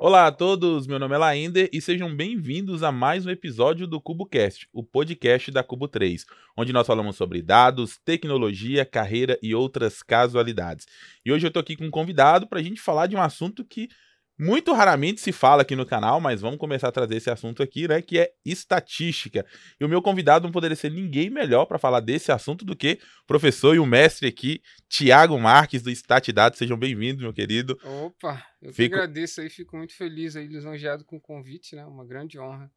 Olá a todos, meu nome é Laender e sejam bem-vindos a mais um episódio do CuboCast, o podcast da Cubo 3, onde nós falamos sobre dados, tecnologia, carreira e outras casualidades. E hoje eu tô aqui com um convidado para a gente falar de um assunto que muito raramente se fala aqui no canal, mas vamos começar a trazer esse assunto aqui, né? Que é estatística. E o meu convidado não poderia ser ninguém melhor para falar desse assunto do que o professor e o mestre aqui, Tiago Marques, do Statidade. Sejam bem-vindos, meu querido. Opa, eu fico... agradeço aí, fico muito feliz aí, lisonjeado com o convite, né? Uma grande honra.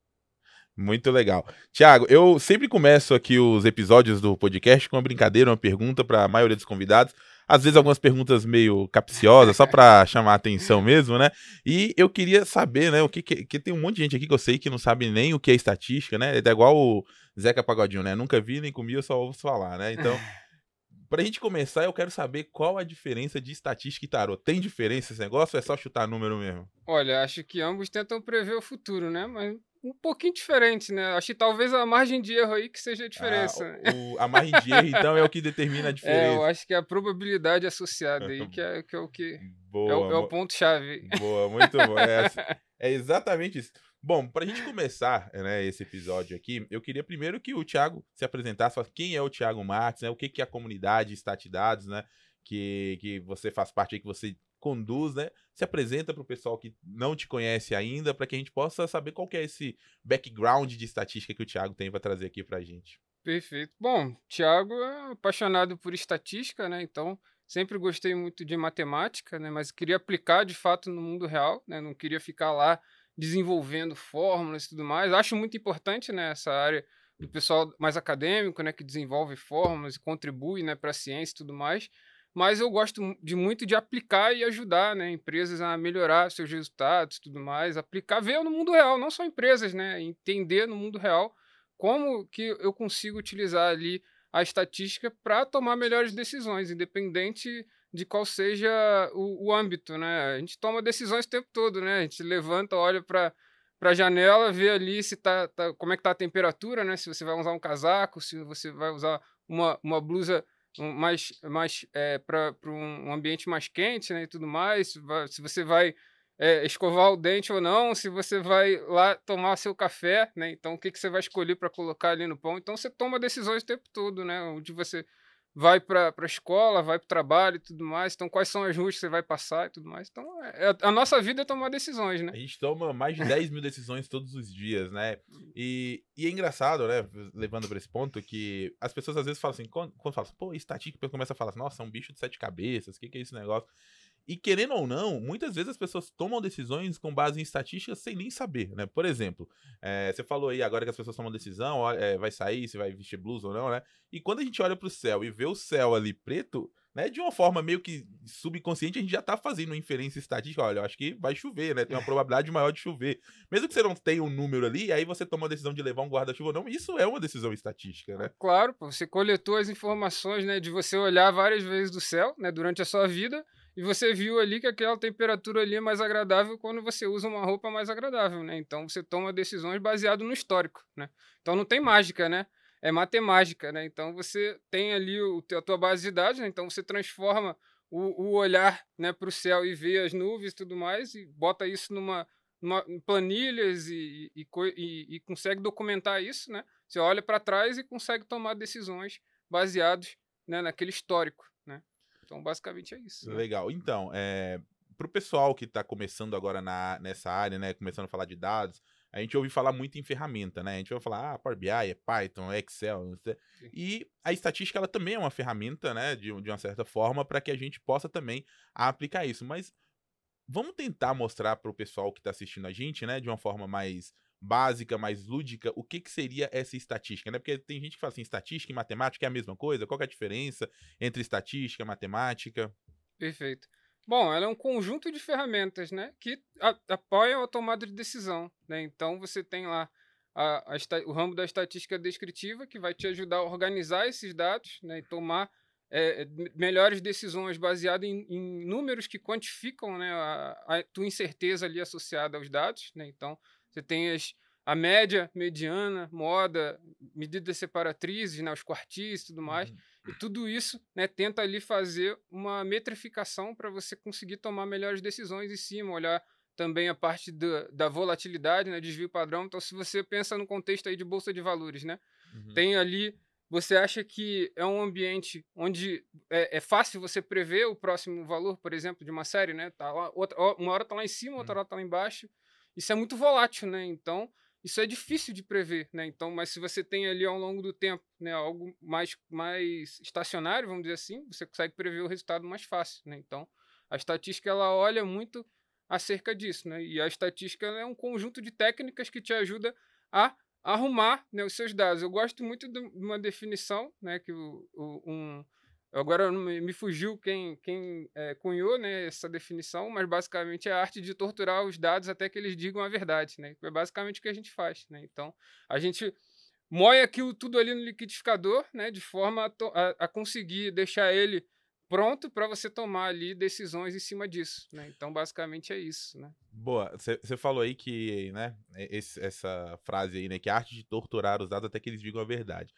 Muito legal. Tiago, eu sempre começo aqui os episódios do podcast com uma brincadeira, uma pergunta para a maioria dos convidados às vezes algumas perguntas meio capciosas, só para chamar a atenção mesmo, né? E eu queria saber, né, o que, que, que tem um monte de gente aqui que eu sei que não sabe nem o que é estatística, né? É igual o Zeca Pagodinho, né? Nunca vi nem comi, eu só ouço falar, né? Então, Pra gente começar, eu quero saber qual a diferença de estatística e tarot. Tem diferença esse negócio ou é só chutar número mesmo? Olha, acho que ambos tentam prever o futuro, né? Mas um pouquinho diferente, né? Acho que talvez a margem de erro aí que seja a diferença. Ah, o, a margem de erro, então, é o que determina a diferença. É, eu acho que é a probabilidade associada aí que é, que é o que. Boa, é o, é o ponto-chave. Boa, muito bom. É, é, exatamente isso. Bom, para a gente começar né, esse episódio aqui, eu queria primeiro que o Thiago se apresentasse, quem é o Thiago Marques, né, o que, que é a comunidade Statidades, né, que, que você faz parte aí, que você conduz, né? Se apresenta para o pessoal que não te conhece ainda, para que a gente possa saber qual é esse background de estatística que o Thiago tem para trazer aqui para a gente. Perfeito. Bom, Thiago é apaixonado por estatística, né? Então, sempre gostei muito de matemática, né? Mas queria aplicar de fato no mundo real, né? Não queria ficar lá desenvolvendo fórmulas e tudo mais. Acho muito importante, né? Essa área do pessoal mais acadêmico, né? Que desenvolve fórmulas e contribui, né? Para a ciência e tudo mais mas eu gosto de muito de aplicar e ajudar né, empresas a melhorar seus resultados tudo mais, aplicar, ver no mundo real, não só empresas, né, entender no mundo real como que eu consigo utilizar ali a estatística para tomar melhores decisões, independente de qual seja o, o, âmbito, né? A gente toma decisões o tempo todo, né? A gente levanta, olha para para a janela, vê ali se tá, tá, como é que tá a temperatura, né? Se você vai usar um casaco, se você vai usar uma, uma blusa mais, mais é, para um ambiente mais quente né, e tudo mais, se você vai é, escovar o dente ou não, se você vai lá tomar seu café, né? Então, o que, que você vai escolher para colocar ali no pão? Então, você toma decisões o tempo todo, né? Onde você vai para a escola, vai para o trabalho e tudo mais. Então, quais são as ruas que você vai passar e tudo mais. Então, é, é, a nossa vida é tomar decisões, né? A gente toma mais de 10 mil decisões todos os dias, né? E, e é engraçado, né? Levando para esse ponto, que as pessoas às vezes falam assim, quando, quando falam assim, pô, estatística, começa a falar assim, nossa, é um bicho de sete cabeças, o que, que é esse negócio? E querendo ou não, muitas vezes as pessoas tomam decisões com base em estatísticas sem nem saber, né? Por exemplo, é, você falou aí agora que as pessoas tomam decisão, é, vai sair, se vai vestir blusa ou não, né? E quando a gente olha para o céu e vê o céu ali preto, né? De uma forma meio que subconsciente, a gente já tá fazendo uma inferência estatística. Olha, eu acho que vai chover, né? Tem uma probabilidade maior de chover. Mesmo que você não tenha um número ali, aí você toma a decisão de levar um guarda-chuva ou não, isso é uma decisão estatística, né? Claro, você coletou as informações, né? De você olhar várias vezes do céu, né? Durante a sua vida e você viu ali que aquela temperatura ali é mais agradável quando você usa uma roupa mais agradável, né? Então você toma decisões baseado no histórico, né? Então não tem mágica, né? É matemática, né? Então você tem ali o, a tua base de dados, né? então você transforma o, o olhar né, para o céu e vê as nuvens e tudo mais e bota isso numa, numa planilhas e, e, e, e consegue documentar isso, né? Você olha para trás e consegue tomar decisões baseadas né, naquele histórico. Então, basicamente é isso. Né? Legal. Então, é, para o pessoal que está começando agora na, nessa área, né, começando a falar de dados, a gente ouve falar muito em ferramenta, né? A gente ouve falar, ah, Power BI, é Python, é Excel, e a estatística ela também é uma ferramenta, né, de, de uma certa forma, para que a gente possa também aplicar isso. Mas vamos tentar mostrar para o pessoal que está assistindo a gente, né, de uma forma mais básica, mais lúdica, o que, que seria essa estatística, né? Porque tem gente que fala assim, estatística e matemática é a mesma coisa, qual é a diferença entre estatística e matemática? Perfeito. Bom, ela é um conjunto de ferramentas, né, que apoiam a tomada de decisão, né? Então você tem lá a, a, o ramo da estatística descritiva que vai te ajudar a organizar esses dados, né, e tomar é, melhores decisões baseadas em, em, números que quantificam, né, a, a tua incerteza ali associada aos dados, né? Então você tem as, a média, mediana, moda, medidas separatrizes, né, os quartis e tudo mais. Uhum. E tudo isso né, tenta ali fazer uma metrificação para você conseguir tomar melhores decisões em cima, olhar também a parte da, da volatilidade, né, desvio padrão. Então, se você pensa no contexto aí de bolsa de valores, né, uhum. tem ali você acha que é um ambiente onde é, é, fácil você prever o próximo valor, por exemplo, de uma série, né? Tá lá, outra, uma hora está lá em cima, outra hum. hora está lá embaixo. Isso é muito volátil, né? Então, isso é difícil de prever, né? Então, mas se você tem ali ao longo do tempo, né, algo mais, mais estacionário, vamos dizer assim, você consegue prever o resultado mais fácil, né? Então, a estatística ela olha muito acerca disso, né? E a estatística é um conjunto de técnicas que te ajuda a arrumar né, os seus dados. Eu gosto muito de uma definição, né, que o, o um, agora me fugiu quem, quem é, cunhou né, essa definição, mas basicamente é a arte de torturar os dados até que eles digam a verdade, né? É basicamente o que a gente faz, né? Então, a gente moe aquilo tudo ali no liquidificador, né, de forma a, a, a conseguir deixar ele pronto para você tomar ali decisões em cima disso, né? Então, basicamente é isso, né? Boa, você falou aí que, né, esse, essa frase aí, né, que é a arte de torturar os dados até que eles digam a verdade.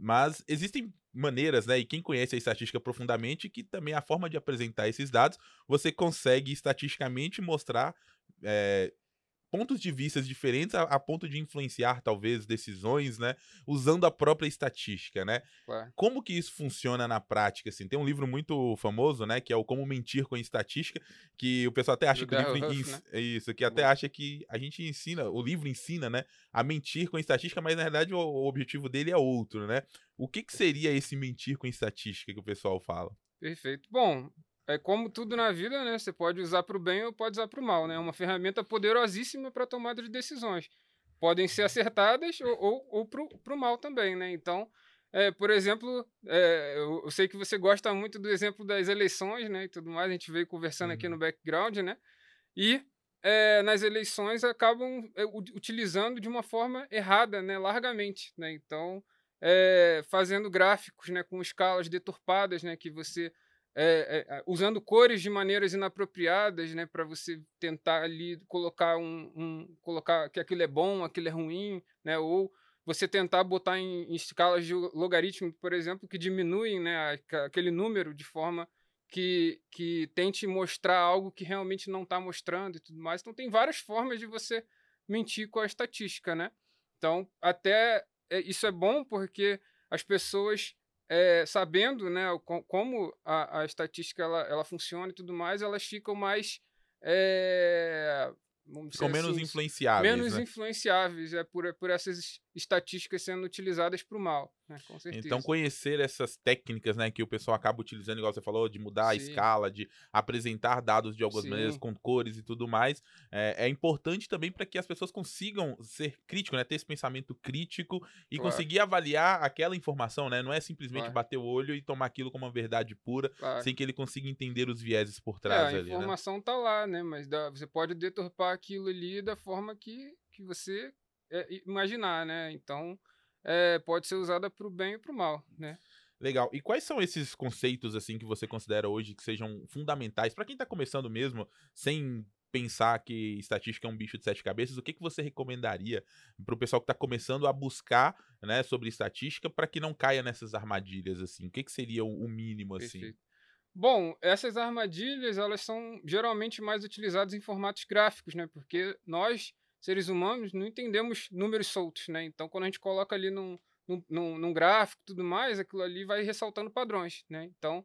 Mas existem maneiras, né, e quem conhece a estatística profundamente, que também a forma de apresentar esses dados, você consegue estatisticamente mostrar é, pontos de vista diferentes a, a, ponto de influenciar, talvez, decisões, né? Usando a própria estatística, né? Como que isso funciona na prática, assim? Tem um livro muito famoso, né? Que é o Como Mentir com Estatística, que o pessoal até acha Do que o livro... Huff, né? Isso, que até acha que a gente ensina, o livro ensina, né? A mentir com estatística, mas na verdade o, o objetivo dele é outro, né? O que, que seria esse mentir com estatística que o pessoal fala? Perfeito. Bom, é como tudo na vida, né? Você pode usar para o bem ou pode usar para o mal, né? É uma ferramenta poderosíssima para tomada de decisões. Podem ser acertadas ou, ou, ou para o mal também, né? Então, é, por exemplo, é, eu, eu, sei que você gosta muito do exemplo das eleições, né? E tudo mais. A gente veio conversando uhum. aqui no uhum. background, né? E é, nas eleições acabam é, utilizando de uma forma errada, né? Largamente, né? Então, é, fazendo gráficos, né? Com escalas deturpadas, né? Que você é, é, usando cores de maneiras inapropriadas, né, para você tentar ali colocar um, um, colocar que aquilo é bom, aquilo é ruim, né, ou você tentar botar em, em escalas de logaritmo, por exemplo, que diminuem, né, aquele número de forma que, que tente mostrar algo que realmente não está mostrando e tudo mais. Então tem várias formas de você mentir com a estatística, né? Então até é, isso é bom porque as pessoas é, sabendo né, como a, a estatística ela, ela funciona e tudo mais, elas ficam mais. É, Ficam menos assim, influenciáveis. Menos né? influenciáveis, é por, por essas estatísticas sendo utilizadas para o mal, né? com certeza. Então, conhecer essas técnicas né, que o pessoal acaba utilizando, igual você falou, de mudar Sim. a escala, de apresentar dados de algumas Sim. maneiras com cores e tudo mais, é, é importante também para que as pessoas consigam ser críticos, né, ter esse pensamento crítico e claro. conseguir avaliar aquela informação, né? Não é simplesmente claro. bater o olho e tomar aquilo como uma verdade pura, claro. sem que ele consiga entender os vieses por trás é, ali. A né? informação né? tá lá, né? Mas dá, você pode deturpar aquilo ali da forma que, que você é, imaginar, né? Então, é, pode ser usada para o bem e para o mal, né? Legal. E quais são esses conceitos assim que você considera hoje que sejam fundamentais para quem está começando mesmo, sem pensar que estatística é um bicho de sete cabeças? O que, que você recomendaria para o pessoal que está começando a buscar, né, sobre estatística para que não caia nessas armadilhas assim? O que, que seria o mínimo assim? Perfeito. Bom, essas armadilhas elas são geralmente mais utilizadas em formatos gráficos, né? Porque nós seres humanos não entendemos números soltos, né? Então, quando a gente coloca ali num, num, num gráfico tudo mais, aquilo ali vai ressaltando padrões, né? Então,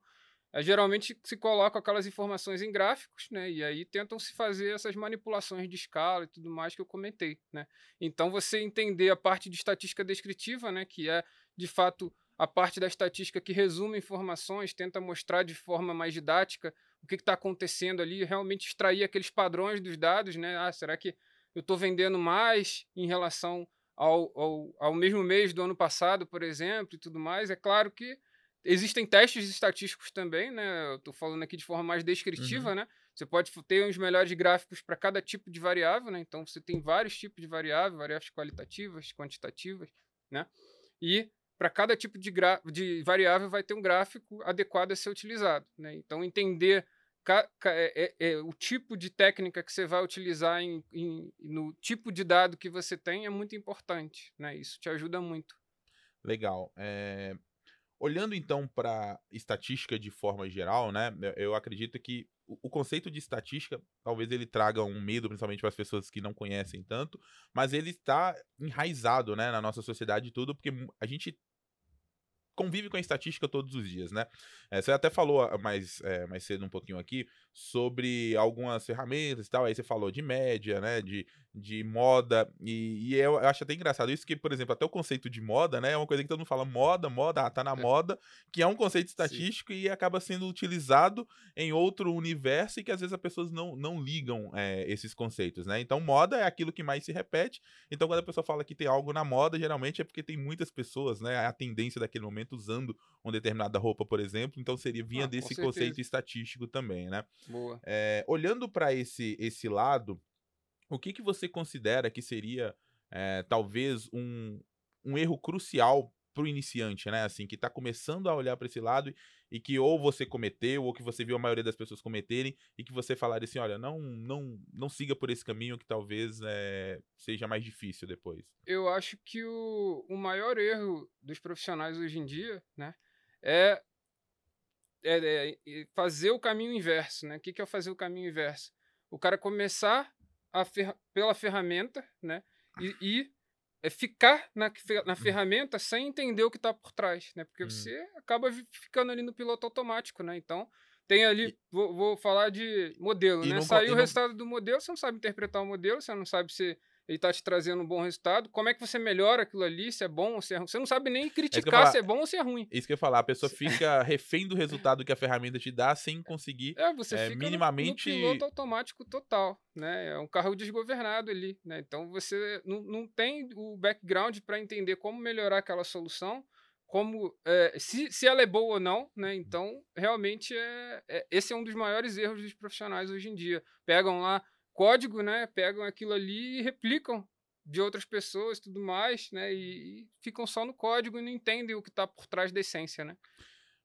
é, geralmente se colocam aquelas informações em gráficos, né? E aí tentam se fazer essas manipulações de escala e tudo mais que eu comentei, né? Então, você entender a parte de estatística descritiva, né? Que é, de fato, a parte da estatística que resume informações, tenta mostrar de forma mais didática o que está acontecendo ali, realmente extrair aqueles padrões dos dados, né? Ah, será que eu estou vendendo mais em relação ao, ao, ao, mesmo mês do ano passado, por exemplo, e tudo mais. É claro que existem testes estatísticos também, né? Eu estou falando aqui de forma mais descritiva, uhum. né? Você pode ter os melhores gráficos para cada tipo de variável, né? Então você tem vários tipos de variáveis, variáveis qualitativas, quantitativas, né? E para cada tipo de, de variável vai ter um gráfico adequado a ser utilizado, né? Então entender é, é, é, o tipo de técnica que você vai utilizar em, em, no tipo de dado que você tem é muito importante, né? Isso te ajuda muito. Legal. É... Olhando então para estatística de forma geral, né? Eu acredito que o conceito de estatística talvez ele traga um medo, principalmente para as pessoas que não conhecem tanto, mas ele está enraizado, né, na nossa sociedade e tudo, porque a gente convive com a estatística todos os dias, né? É, você até falou ah, mais, é, mais cedo um pouquinho aqui sobre algumas ferramentas e tal, aí você falou de média, né, de, de moda, e, e eu acho até engraçado isso que, por exemplo, até o conceito de moda, né, é uma coisa que todo mundo fala moda, moda, ah, tá na é. moda, que é um conceito estatístico Sim. e acaba sendo utilizado em outro universo e que às vezes as pessoas não, não ligam é, esses conceitos, né? Então, moda é aquilo que mais se repete, então quando a pessoa fala que tem algo na moda, geralmente é porque tem muitas pessoas, né, a tendência daquele momento usando uma determinada roupa, por exemplo, então seria vinha ah, desse conceito estatístico também, né? Boa. É, olhando para esse, esse lado, o que, que você considera que seria é, talvez um, um erro crucial para o iniciante, né? Assim, que está começando a olhar para esse lado e que ou você cometeu ou que você viu a maioria das pessoas cometerem e que você falaria assim, olha, não, não, não siga por esse caminho que talvez é, seja mais difícil depois. Eu acho que o, o maior erro dos profissionais hoje em dia, né, é é, é, fazer o caminho inverso, né? O que, que é fazer o caminho inverso? O cara começar fer pela ferramenta, né? E, e é ficar na, na hum. ferramenta sem entender o que está por trás, né? Porque hum. você acaba ficando ali no piloto automático, né? Então, tem ali, e, vou, vou, falar de modelo, né? Saiu o resultado do modelo, você não sabe interpretar o modelo, você não sabe se ele está te trazendo um bom resultado. Como é que você melhora aquilo ali, se é bom ou se é ruim? Você não sabe nem é criticar é se é bom ou se é ruim. Isso que eu ia falar, a pessoa fica refém do resultado que a ferramenta te dá sem conseguir é, você é, fica minimamente... No, no piloto automático total, né? É um carro desgovernado ali, né? Então você não, não tem o background para entender como melhorar aquela solução, como é, se, se ela é boa ou não, né? Então, realmente é, é, esse é um dos maiores erros dos profissionais hoje em dia. Pegam lá código, né? Pegam aquilo ali e replicam de outras pessoas tudo mais, né? E, e, ficam só no código e não entendem o que está por trás da essência, né?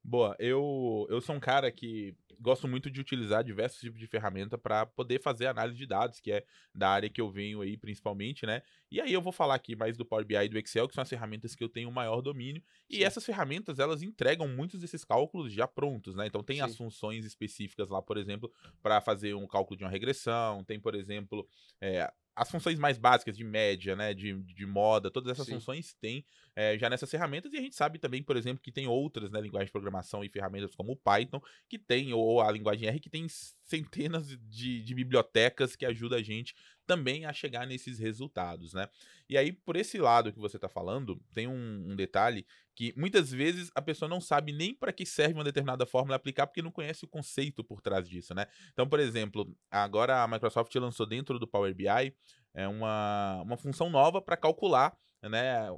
Boa, eu, eu sou um cara que gosto muito de utilizar diversos tipos de ferramenta para poder fazer análise de dados, que é da área que eu venho aí principalmente, né? E aí eu vou falar aqui mais do Power BI e do Excel, que são as ferramentas que eu tenho maior domínio. Sim. E essas ferramentas, elas entregam muitos desses cálculos já prontos, né? Então tem Sim. as funções específicas lá, por exemplo, para fazer um cálculo de uma regressão, tem, por exemplo, é, as funções mais básicas de média, né, de, de moda, todas essas Sim. funções tem é, já nessas ferramentas e a gente sabe também, por exemplo, que tem outras, né, linguagens de programação e ferramentas como o Python, que tem, ou a linguagem R, que tem centenas de, de bibliotecas que ajudam a gente também a chegar nesses resultados, né? E aí, por esse lado que você está falando, tem um, um, detalhe que muitas vezes a pessoa não sabe nem para que serve uma determinada fórmula aplicar porque não conhece o conceito por trás disso, né? Então, por exemplo, agora a Microsoft lançou dentro do Power BI é uma, uma função nova para calcular né,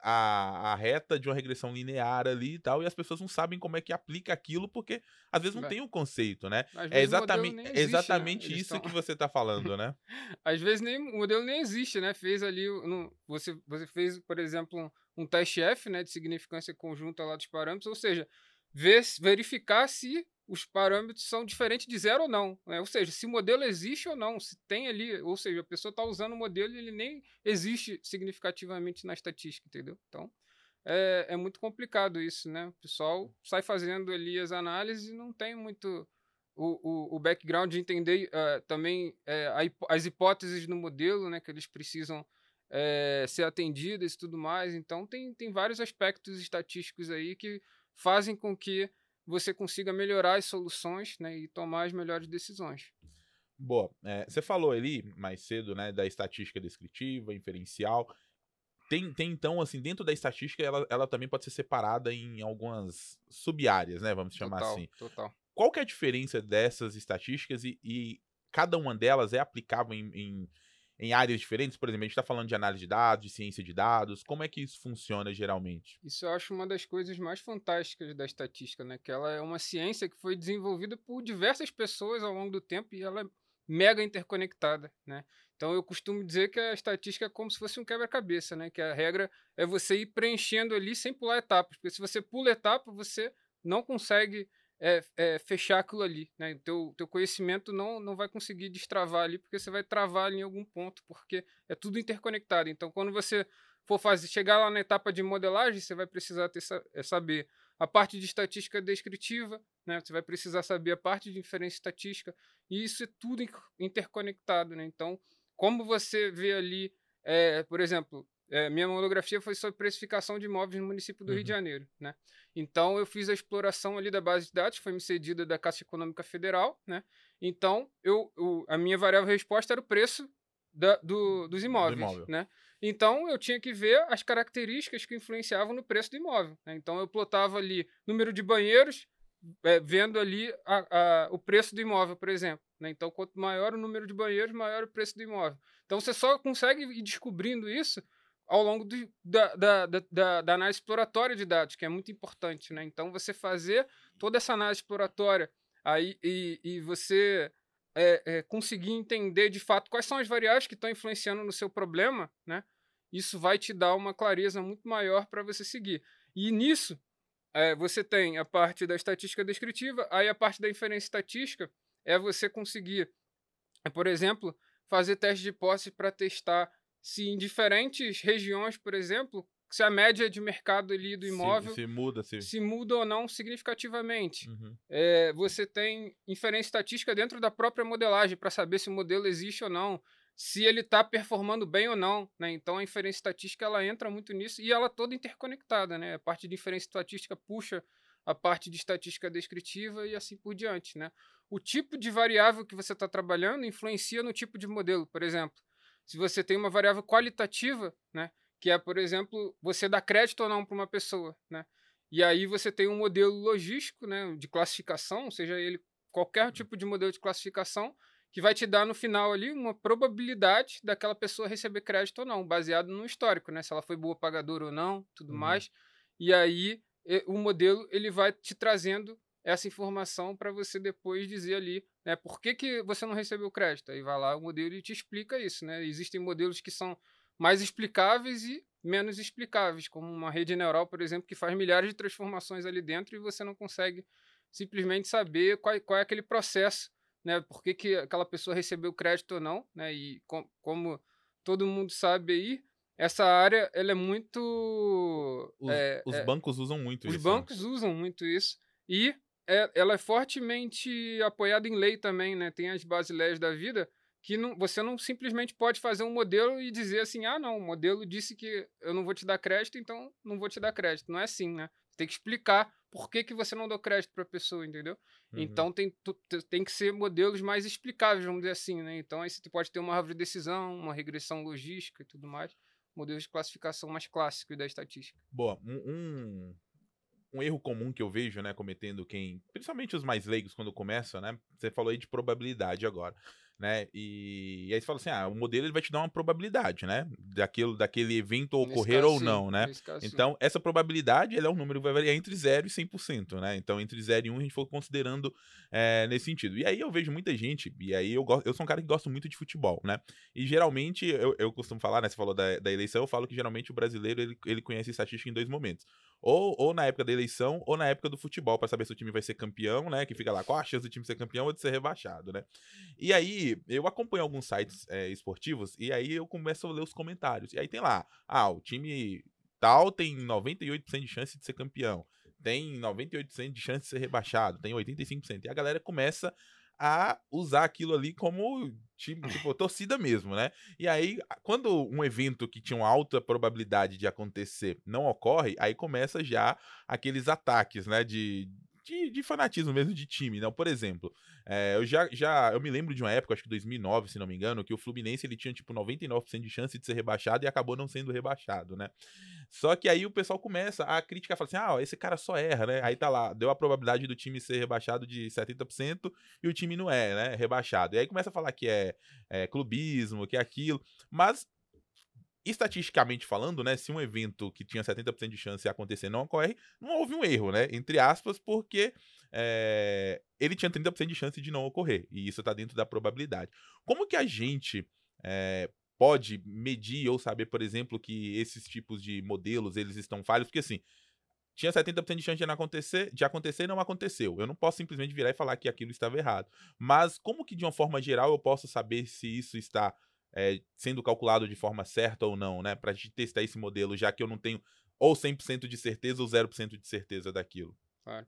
a, a reta de uma regressão linear ali e tal, e as pessoas não sabem como é que aplica aquilo, porque às vezes não tem o um conceito, né? É exatamente, existe, exatamente né? isso tão... que você está falando, né? às vezes nem, o modelo nem existe, né? Fez ali, no, você, você fez, por exemplo, um, teste F, né, de significância conjunta lá dos parâmetros, ou seja, ver, verificar se os parâmetros são diferentes de zero ou não. Né? Ou seja, se o modelo existe ou não, se tem ali, ou seja, a pessoa está usando o modelo e ele nem existe significativamente na estatística, entendeu? Então, é, é, muito complicado isso, né? O pessoal sai fazendo ali as análises e não tem muito o, o, o background de entender uh, também uh, as hipóteses no modelo, né? Que eles precisam uh, ser atendidas e tudo mais. Então, tem, tem vários aspectos estatísticos aí que fazem com que você consiga melhorar as soluções né, e tomar as melhores decisões. Boa. É, você falou ali mais cedo né, da estatística descritiva, inferencial. Tem, tem então, assim, dentro da estatística, ela, ela também pode ser separada em algumas sub-áreas, né? Vamos chamar total, assim. Total. Qual que é a diferença dessas estatísticas e, e cada uma delas é aplicável em, em em áreas diferentes? Por exemplo, a gente está falando de análise de dados, de ciência de dados. Como é que isso funciona geralmente? Isso eu acho uma das coisas mais fantásticas da estatística, né? Que ela é uma ciência que foi desenvolvida por diversas pessoas ao longo do tempo e ela é mega interconectada, né? Então eu costumo dizer que a estatística é como se fosse um quebra-cabeça, né? Que a regra é você ir preenchendo ali sem pular etapas, porque se você pula etapa, você não consegue é, é, fechar aquilo ali, né? O teu, teu conhecimento não, não vai conseguir destravar ali, porque você vai travar ali em algum ponto, porque é tudo interconectado. Então, quando você for fazer, chegar lá na etapa de modelagem, você vai precisar ter, é, saber a parte de estatística descritiva, né? Você vai precisar saber a parte de inferência estatística, e isso é tudo interconectado, né? Então, como você vê ali, é, por exemplo, é, minha monografia foi sobre precificação de imóveis no município do uhum. Rio de uhum. Janeiro, né? Então eu fiz a exploração ali da base de dados, foi me cedida da Caixa Econômica Federal, né? Então eu, eu a minha variável resposta era o preço da, do, dos imóveis, do né? Então eu tinha que ver as características que influenciavam no preço do imóvel. Né? Então eu plotava ali número de banheiros, é, vendo ali a, a, o preço do imóvel, por exemplo. Né? Então, quanto maior o número de banheiros, maior o preço do imóvel. Então, você só consegue ir descobrindo isso ao longo da, da, da, da, análise exploratória de dados, que é muito importante. Né? Então, você fazer toda essa análise exploratória aí, e, e você é, é, conseguir entender de fato quais são as variáveis que estão influenciando no seu problema, né? isso vai te dar uma clareza muito maior para você seguir. E nisso, é, você tem a parte da estatística descritiva, aí a parte da inferência estatística é você conseguir, por exemplo, fazer teste de posse para testar se em diferentes regiões, por exemplo, se a média de mercado ali do imóvel se, se muda, se... se... muda ou não significativamente. Uhum. É, você tem inferência estatística dentro da própria modelagem para saber se o modelo existe ou não, se ele está performando bem ou não. Né? Então a inferência estatística ela entra muito nisso e ela é toda interconectada. Né? A parte de inferência estatística puxa a parte de estatística descritiva e assim por diante. Né? O tipo de variável que você está trabalhando influencia no tipo de modelo. Por exemplo, se você tem uma variável qualitativa, né, que é, por exemplo, você dá crédito ou não para uma pessoa, né? E aí você tem um modelo logístico, né, de classificação, seja ele qualquer uhum. tipo de modelo de classificação, que vai te dar no final ali uma probabilidade daquela pessoa receber crédito ou não, baseado no histórico, né? Se ela foi boa pagadora ou não, tudo uhum. mais. E aí o modelo ele vai te trazendo essa informação para você depois dizer ali, né, por que, que você não recebeu crédito. Aí vai lá o modelo e te explica isso, né? Existem modelos que são mais explicáveis e menos explicáveis, como uma rede neural, por exemplo, que faz milhares de transformações ali dentro e você não consegue simplesmente saber qual, qual é aquele processo, né? Por que, que aquela pessoa recebeu crédito ou não, né? E com, como todo mundo sabe aí, essa área ela é muito. Os, é, os é, bancos usam muito os isso. Os né? bancos né? usam muito isso. E é, ela é fortemente apoiada em lei também, né? Tem as basileias da vida que não, você não simplesmente pode fazer um modelo e dizer assim, ah, não, o modelo disse que eu não vou te dar crédito, então não vou te dar crédito. Não é assim, né? Tem que explicar por que, que você não deu crédito para a pessoa, entendeu? Uhum. Então tem, tem que ser modelos mais explicáveis, vamos dizer assim, né? Então aí você pode ter uma árvore de decisão, uma regressão logística e tudo mais. Modelos de classificação mais clássicos da estatística. Boa, um, um erro comum que eu vejo, né, cometendo quem, principalmente os mais leigos quando começam, né? Você falou aí de probabilidade agora né? E, e, aí você fala assim, ah, o modelo ele vai te dar uma probabilidade, né? Daquilo, daquele evento ocorrer caso, ou não, né? Então, essa probabilidade ele é um número que vai variar entre 0 e 100%, né? Então, entre 0 e 1 um, a gente for considerando é, nesse sentido. E aí eu vejo muita gente, e aí eu, gosto, eu sou um cara que gosta muito de futebol, né? E geralmente, eu, eu costumo falar, né? Você falou da, da eleição, eu falo que geralmente o brasileiro ele, ele conhece estatística em dois momentos. Ou, ou na época da eleição, ou na época do futebol, para saber se o time vai ser campeão, né? Que fica lá, qual a chance do time ser campeão ou de ser rebaixado, né? E aí, eu acompanho alguns sites é, esportivos, e aí eu começo a ler os comentários. E aí tem lá, ah, o time tal tem 98% de chance de ser campeão, tem 98% de chance de ser rebaixado, tem 85%. E a galera começa a usar aquilo ali como tipo, tipo, torcida mesmo, né? E aí, quando um evento que tinha uma alta probabilidade de acontecer não ocorre, aí começa já aqueles ataques, né? De, de, de, fanatismo mesmo de time, não? Por exemplo, é, eu já, já eu me lembro de uma época, acho que 2009, se não me engano, que o Fluminense ele tinha tipo 99% de chance de ser rebaixado e acabou não sendo rebaixado, né? Só que aí o pessoal começa a criticar, fala assim: "Ah, esse cara só erra, né?". Aí tá lá, deu a probabilidade do time ser rebaixado de 70% e o time não é, né, rebaixado. E aí começa a falar que é, é clubismo, que é aquilo, mas estatisticamente falando, né, se um evento que tinha 70% de chance de acontecer não ocorre, não houve um erro, né, entre aspas, porque é, ele tinha 30% de chance de não ocorrer, e isso está dentro da probabilidade. Como que a gente é, pode medir ou saber, por exemplo, que esses tipos de modelos, eles estão falhos? Porque, assim, tinha 70% de chance de não acontecer, de acontecer e não aconteceu. Eu não posso simplesmente virar e falar que aquilo estava errado. Mas como que de uma forma geral eu posso saber se isso está é, sendo calculado de forma certa ou não, né? Pra gente testar esse modelo, já que eu não tenho ou 100% de certeza ou 0% de certeza daquilo. Claro.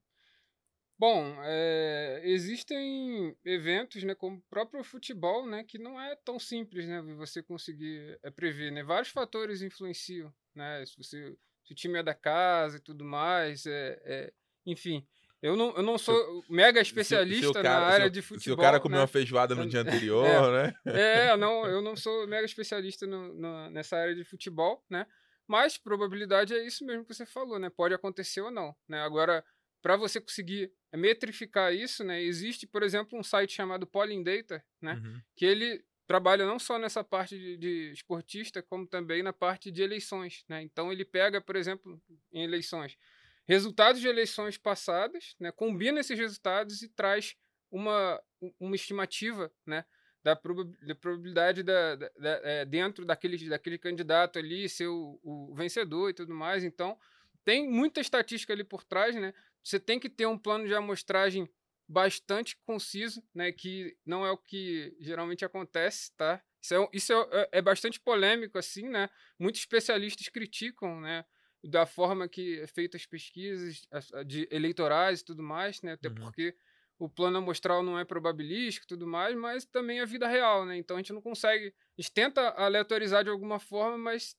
Bom, é, existem eventos, né, como o próprio futebol, né, que não é tão simples, né, você conseguir é, prever, né, vários fatores influenciam, né, se você se o time é da casa e tudo mais, é enfim. Eu não, eu não sou se, mega especialista se, se cara, na área de futebol. Se o cara comeu né? uma feijoada no dia anterior, é, né? É, não, eu não sou mega especialista no, no, nessa área de futebol, né? Mas probabilidade é isso mesmo que você falou, né? Pode acontecer ou não, né? Agora, para você conseguir metrificar isso, né? Existe, por exemplo, um site chamado Polling Data, né? Uhum. Que ele trabalha não só nessa parte de, de, esportista, como também na parte de eleições. Né? Então ele pega, por exemplo, em eleições, resultados de eleições passadas, né? combina esses resultados e traz uma, uma estimativa né? da, da probabilidade da, da, da é, dentro daquele, daquele candidato ali ser o, o vencedor e tudo mais. Então tem muita estatística ali por trás, né? Você tem que ter um plano de amostragem bastante conciso, né? Que não é o que geralmente acontece, tá? Isso é, isso é, é, é bastante polêmico, assim, né? Muitos especialistas criticam, né? Da forma que é feitas as pesquisas de eleitorais e tudo mais, né? Até uhum. porque o plano amostral não é probabilístico e tudo mais, mas também é vida real, né? Então a gente não consegue. A gente tenta aleatorizar de alguma forma, mas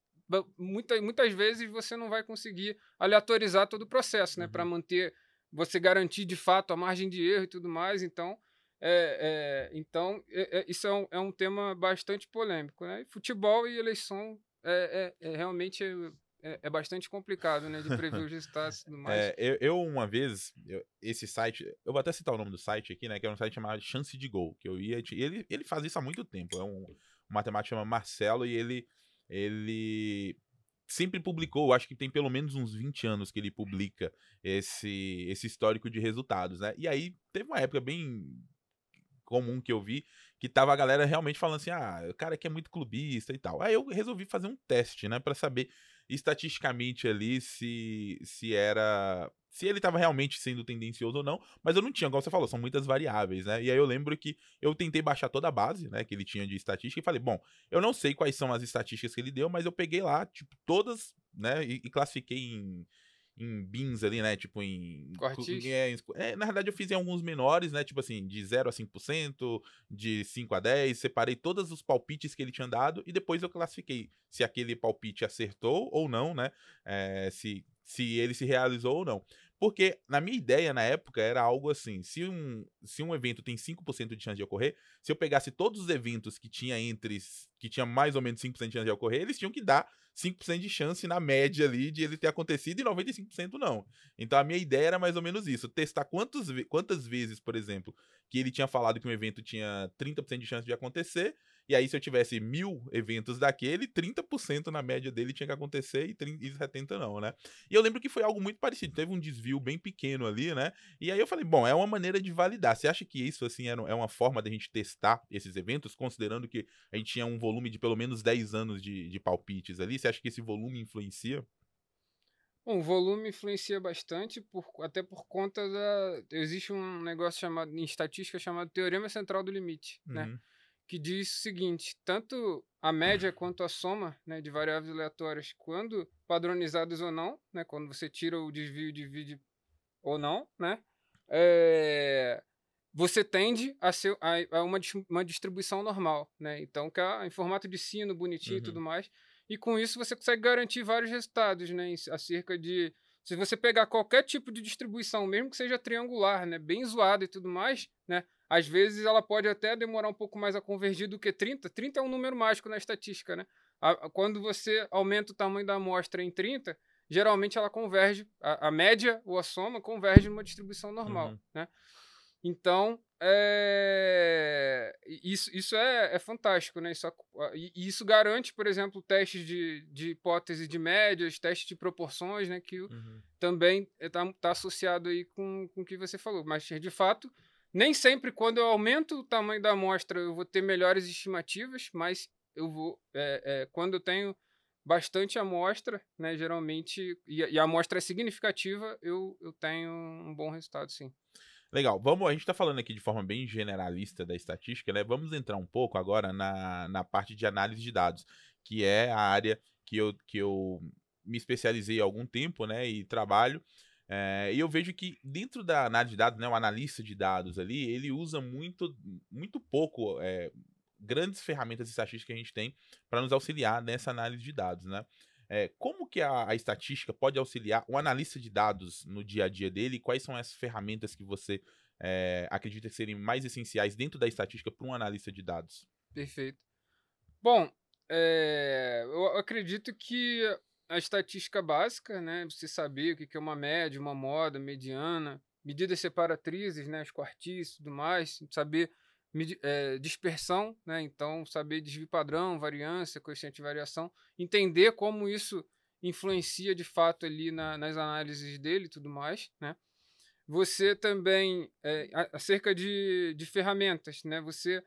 muita, muitas vezes você não vai conseguir aleatorizar todo o processo, né? Uhum. Para manter você garantir de fato a margem de erro e tudo mais. Então, é, é, então é, é isso é um, é um tema bastante polêmico. Né? Futebol e eleição é, é, é é, bastante complicado né, de prever os resultados e tudo mais. Eu, eu, uma vez, eu, esse site, eu vou até citar o nome do site aqui, né? Que é um site chamado Chance de Gol, que eu ia. Ele, ele faz isso há muito tempo. É um, um matemático chamado Marcelo e ele. Ele sempre publicou, acho que tem pelo menos uns 20 anos que ele publica esse, esse histórico de resultados, né? E aí teve uma época bem comum que eu vi que tava a galera realmente falando assim: "Ah, o cara aqui é muito clubista e tal". Aí eu resolvi fazer um teste, né, para saber estatisticamente ali se se era se ele estava realmente sendo tendencioso ou não, mas eu não tinha, como você falou, são muitas variáveis, né? E aí eu lembro que eu tentei baixar toda a base, né, que ele tinha de estatística e falei, bom, eu não sei quais são as estatísticas que ele deu, mas eu peguei lá, tipo, todas, né, e, e classifiquei em em bins ali, né? Tipo, em. É, é, na verdade, eu fiz em alguns menores, né? Tipo assim, de 0 a 5%, de 5 a 10%. Separei todos os palpites que ele tinha dado e depois eu classifiquei se aquele palpite acertou ou não, né? É, se, se ele se realizou ou não. Porque, na minha ideia, na época, era algo assim: se um, se um evento tem 5% de chance de ocorrer, se eu pegasse todos os eventos que tinha entre. que tinha mais ou menos 5% de chance de ocorrer, eles tinham que dar 5% de chance na média ali de ele ter acontecido e 95% não. Então a minha ideia era mais ou menos isso: testar quantos, quantas vezes, por exemplo, que ele tinha falado que um evento tinha 30% de chance de acontecer e aí, se eu tivesse mil eventos daquele, 30% na média dele tinha que acontecer e, 30, e 70% não, né? E eu lembro que foi algo muito parecido. Teve um desvio bem pequeno ali, né? E aí eu falei, bom, é uma maneira de validar. Você acha que isso, assim, é uma forma da gente testar esses eventos, considerando que a gente tinha um volume de pelo menos 10 anos de, de palpites ali? Você acha que esse volume influencia? Bom, o volume influencia bastante, por, até por conta da. Existe um negócio chamado em estatística chamado Teorema Central do Limite, né? uhum. né? Que diz o seguinte: tanto a média quanto a soma né, de variáveis aleatórias, quando padronizadas ou não, né, quando você tira o desvio e divide ou não, né, é, você tende a ser a, a uma, uma distribuição normal, né? Então, que é em formato de sino, bonitinho uhum. e tudo mais. E com isso você consegue garantir vários resultados, né? Acerca de se você pegar qualquer tipo de distribuição, mesmo que seja triangular, né, bem zoado e tudo mais, né, às vezes ela pode até demorar um pouco mais a convergir do que 30. 30 é um número mágico na estatística, né? A, quando você aumenta o tamanho da amostra em 30, geralmente ela converge, a, a média ou a soma converge numa distribuição normal, uhum. né? Então, é... isso, isso é, é fantástico, né? Isso, e isso garante, por exemplo, testes de, de hipótese de médias, testes de proporções, né? Que uhum. também está tá associado aí com, com o que você falou. Mas, de fato, nem sempre quando eu aumento o tamanho da amostra eu vou ter melhores estimativas, mas eu vou... É, é, quando eu tenho bastante amostra, né? Geralmente, e, e a amostra é significativa, eu, eu tenho um bom resultado, sim. Legal, vamos, a gente está falando aqui de forma bem generalista da estatística, né? Vamos entrar um pouco agora na, na parte de análise de dados, que é a área que eu, que eu me especializei há algum tempo, né? E trabalho. É, e eu vejo que dentro da análise de dados, né, o analista de dados ali, ele usa muito, muito pouco é, grandes ferramentas estatísticas que a gente tem para nos auxiliar nessa análise de dados, né? É, como que a, a, estatística pode auxiliar o analista de dados no dia a dia dele? Quais são as ferramentas que você acredita serem mais essenciais dentro da estatística para um analista de dados? Perfeito. Bom, eu acredito que a estatística básica, né? Você saber o que é uma média, uma moda, mediana, medidas separatrizes, né? Os quartis tudo mais, saber é, dispersão, né? então saber desvio padrão, variância, coeficiente de variação, entender como isso influencia de fato ali na, nas análises dele e tudo mais, né? Você também, é, acerca de, de ferramentas, né? Você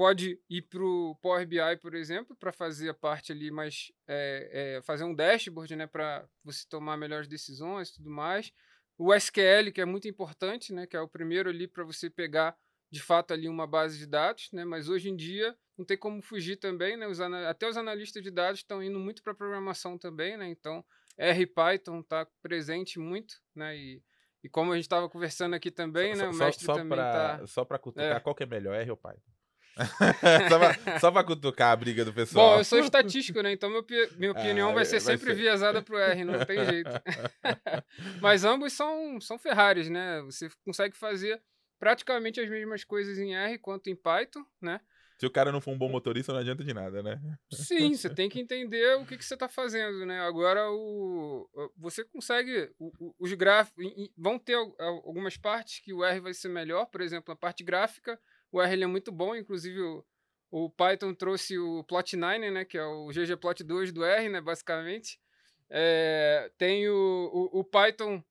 pode ir para o Power BI, por exemplo, para fazer a parte ali mais, é, é, fazer um dashboard, né? Para você tomar melhores decisões e tudo mais. O SQL, que é muito importante, né? Que é o primeiro ali para você pegar de fato ali uma base de dados, né? Mas hoje em dia não tem como fugir também, né? Os até os analistas de dados estão indo muito para programação também, né? Então R Python está presente muito, né? E, e como a gente estava conversando aqui também, só, né? O só, mestre só também pra, tá... Só para cutucar, é. qual que é melhor, R ou Python? só, pra, cutucar a briga do pessoal. Bom, eu sou estatístico, né? Então meu, minha opinião ah, vai ser vai sempre ser... viesada pro R, não tem jeito. Mas ambos são, são Ferraris, né? Você consegue fazer praticamente as mesmas coisas em R quanto em Python, né? Se o cara não for um bom motorista, não adianta de nada, né? Sim, você tem que entender o que, que você está fazendo, né? Agora, o, você consegue... O, os gráficos... Vão ter algumas partes que o R vai ser melhor. Por exemplo, a parte gráfica, o R ele é muito bom. Inclusive, o, o Python trouxe o Plot9, né? Que é o ggplot2 do R, né? Basicamente. É, tem o, o, o Python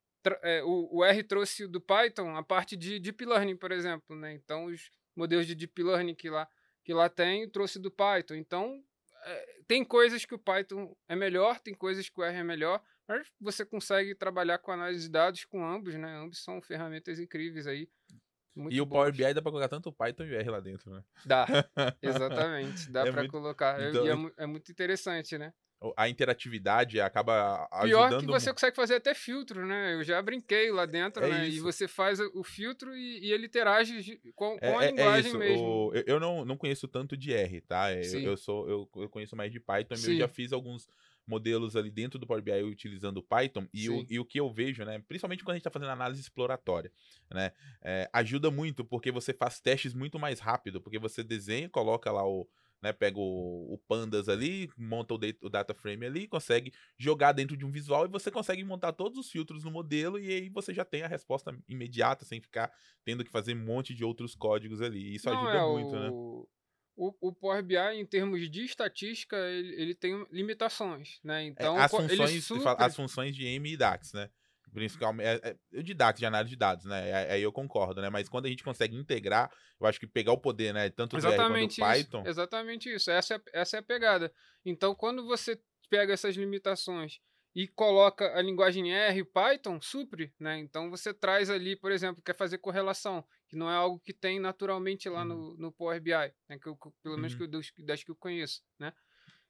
é, o, o, R trouxe do Python a parte de Deep Learning, por exemplo, né? Então, os modelos de Deep Learning que lá, que lá tem, trouxe do Python. Então, é, tem coisas que o Python é melhor, tem coisas que o R é melhor, mas você consegue trabalhar com análise de dados com ambos, né? Ambos são ferramentas incríveis aí. E o Power BI dá para colocar tanto o Python e R lá dentro, né? Dá, exatamente. Dá é para muito... colocar. Então, e é, é muito interessante, né? A interatividade acaba ajudando. Pior que você consegue fazer até filtro, né? Eu já brinquei lá dentro, é né? Isso. E você faz o filtro e, e ele interage com, com é, a é, é linguagem é mesmo. O, eu não, não conheço tanto de R, tá? Eu, eu, sou, eu, eu conheço mais de Python, Sim. eu já fiz alguns modelos ali dentro do Power BI utilizando Python e o, e o que eu vejo, né, principalmente quando a gente está fazendo análise exploratória, né, é, ajuda muito porque você faz testes muito mais rápido, porque você desenha, coloca lá o, né? Pega o, o Pandas ali, monta o, data, o data frame ali, consegue jogar dentro de um visual e você consegue montar todos os filtros no modelo e aí você já tem a resposta imediata sem ficar tendo que fazer um monte de outros códigos ali. Isso Não, ajuda é, muito, o... né? O, o Power BI, em termos de estatística, ele, ele tem limitações, né? É, então, é, as, funções, supre... as funções de M e DAX, né? Principalmente, é, é, de DAX, de análise de dados, né? Aí eu concordo, né? Mas quando a gente consegue integrar, eu acho que pegar o poder, né? Tanto do exatamente R quanto do Python. Isso, exatamente isso. Essa é, essa é a pegada. Então, quando você pega essas limitações e coloca a linguagem R e Python, supre, né? Então você traz ali, por exemplo, quer fazer correlação, que não é algo que tem naturalmente lá uhum. no, no Power BI, né? Que eu, pelo menos uhum. que eu, das que eu conheço, né?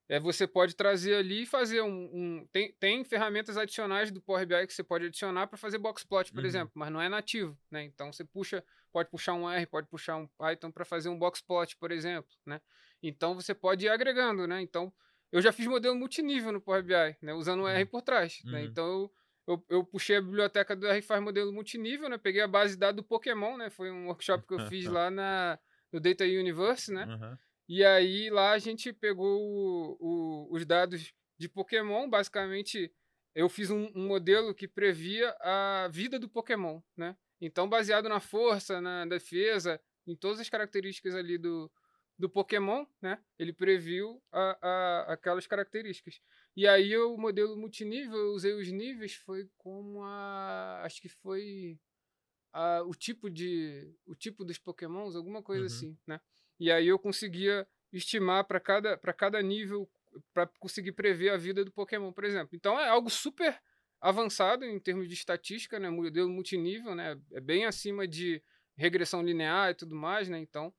É, você pode trazer ali e fazer um. um tem, tem ferramentas adicionais do Power BI que você pode adicionar para fazer boxplot, por uhum. exemplo, mas não é nativo, né? Então você puxa, pode puxar um R, pode puxar um Python para fazer um boxplot, por exemplo, né? Então você pode ir agregando, né? Então eu já fiz modelo multinível no Power BI, né? Usando o R uhum. por trás, né? uhum. né? Então eu, eu, eu, puxei a biblioteca do R faz modelo multinível, né? Peguei a base de dados do Pokémon, né? Foi um workshop que eu fiz lá na, no Data Universe, né? Uhum. E aí lá a gente pegou o, o, os dados de Pokémon, basicamente eu fiz um, um, modelo que previa a vida do Pokémon, né? Então, baseado na força, na defesa, em todas as características ali do, do Pokémon, né? Ele previu a, a, aquelas características. E aí o modelo multinível, eu usei os níveis, foi como a. Acho que foi a, o tipo de. o tipo dos Pokémons, alguma coisa uhum. assim, né? E aí eu conseguia estimar para cada, cada nível para conseguir prever a vida do Pokémon, por exemplo. Então é algo super avançado em termos de estatística, né? Modelo multinível, né? É bem acima de regressão linear e tudo mais, né? Então,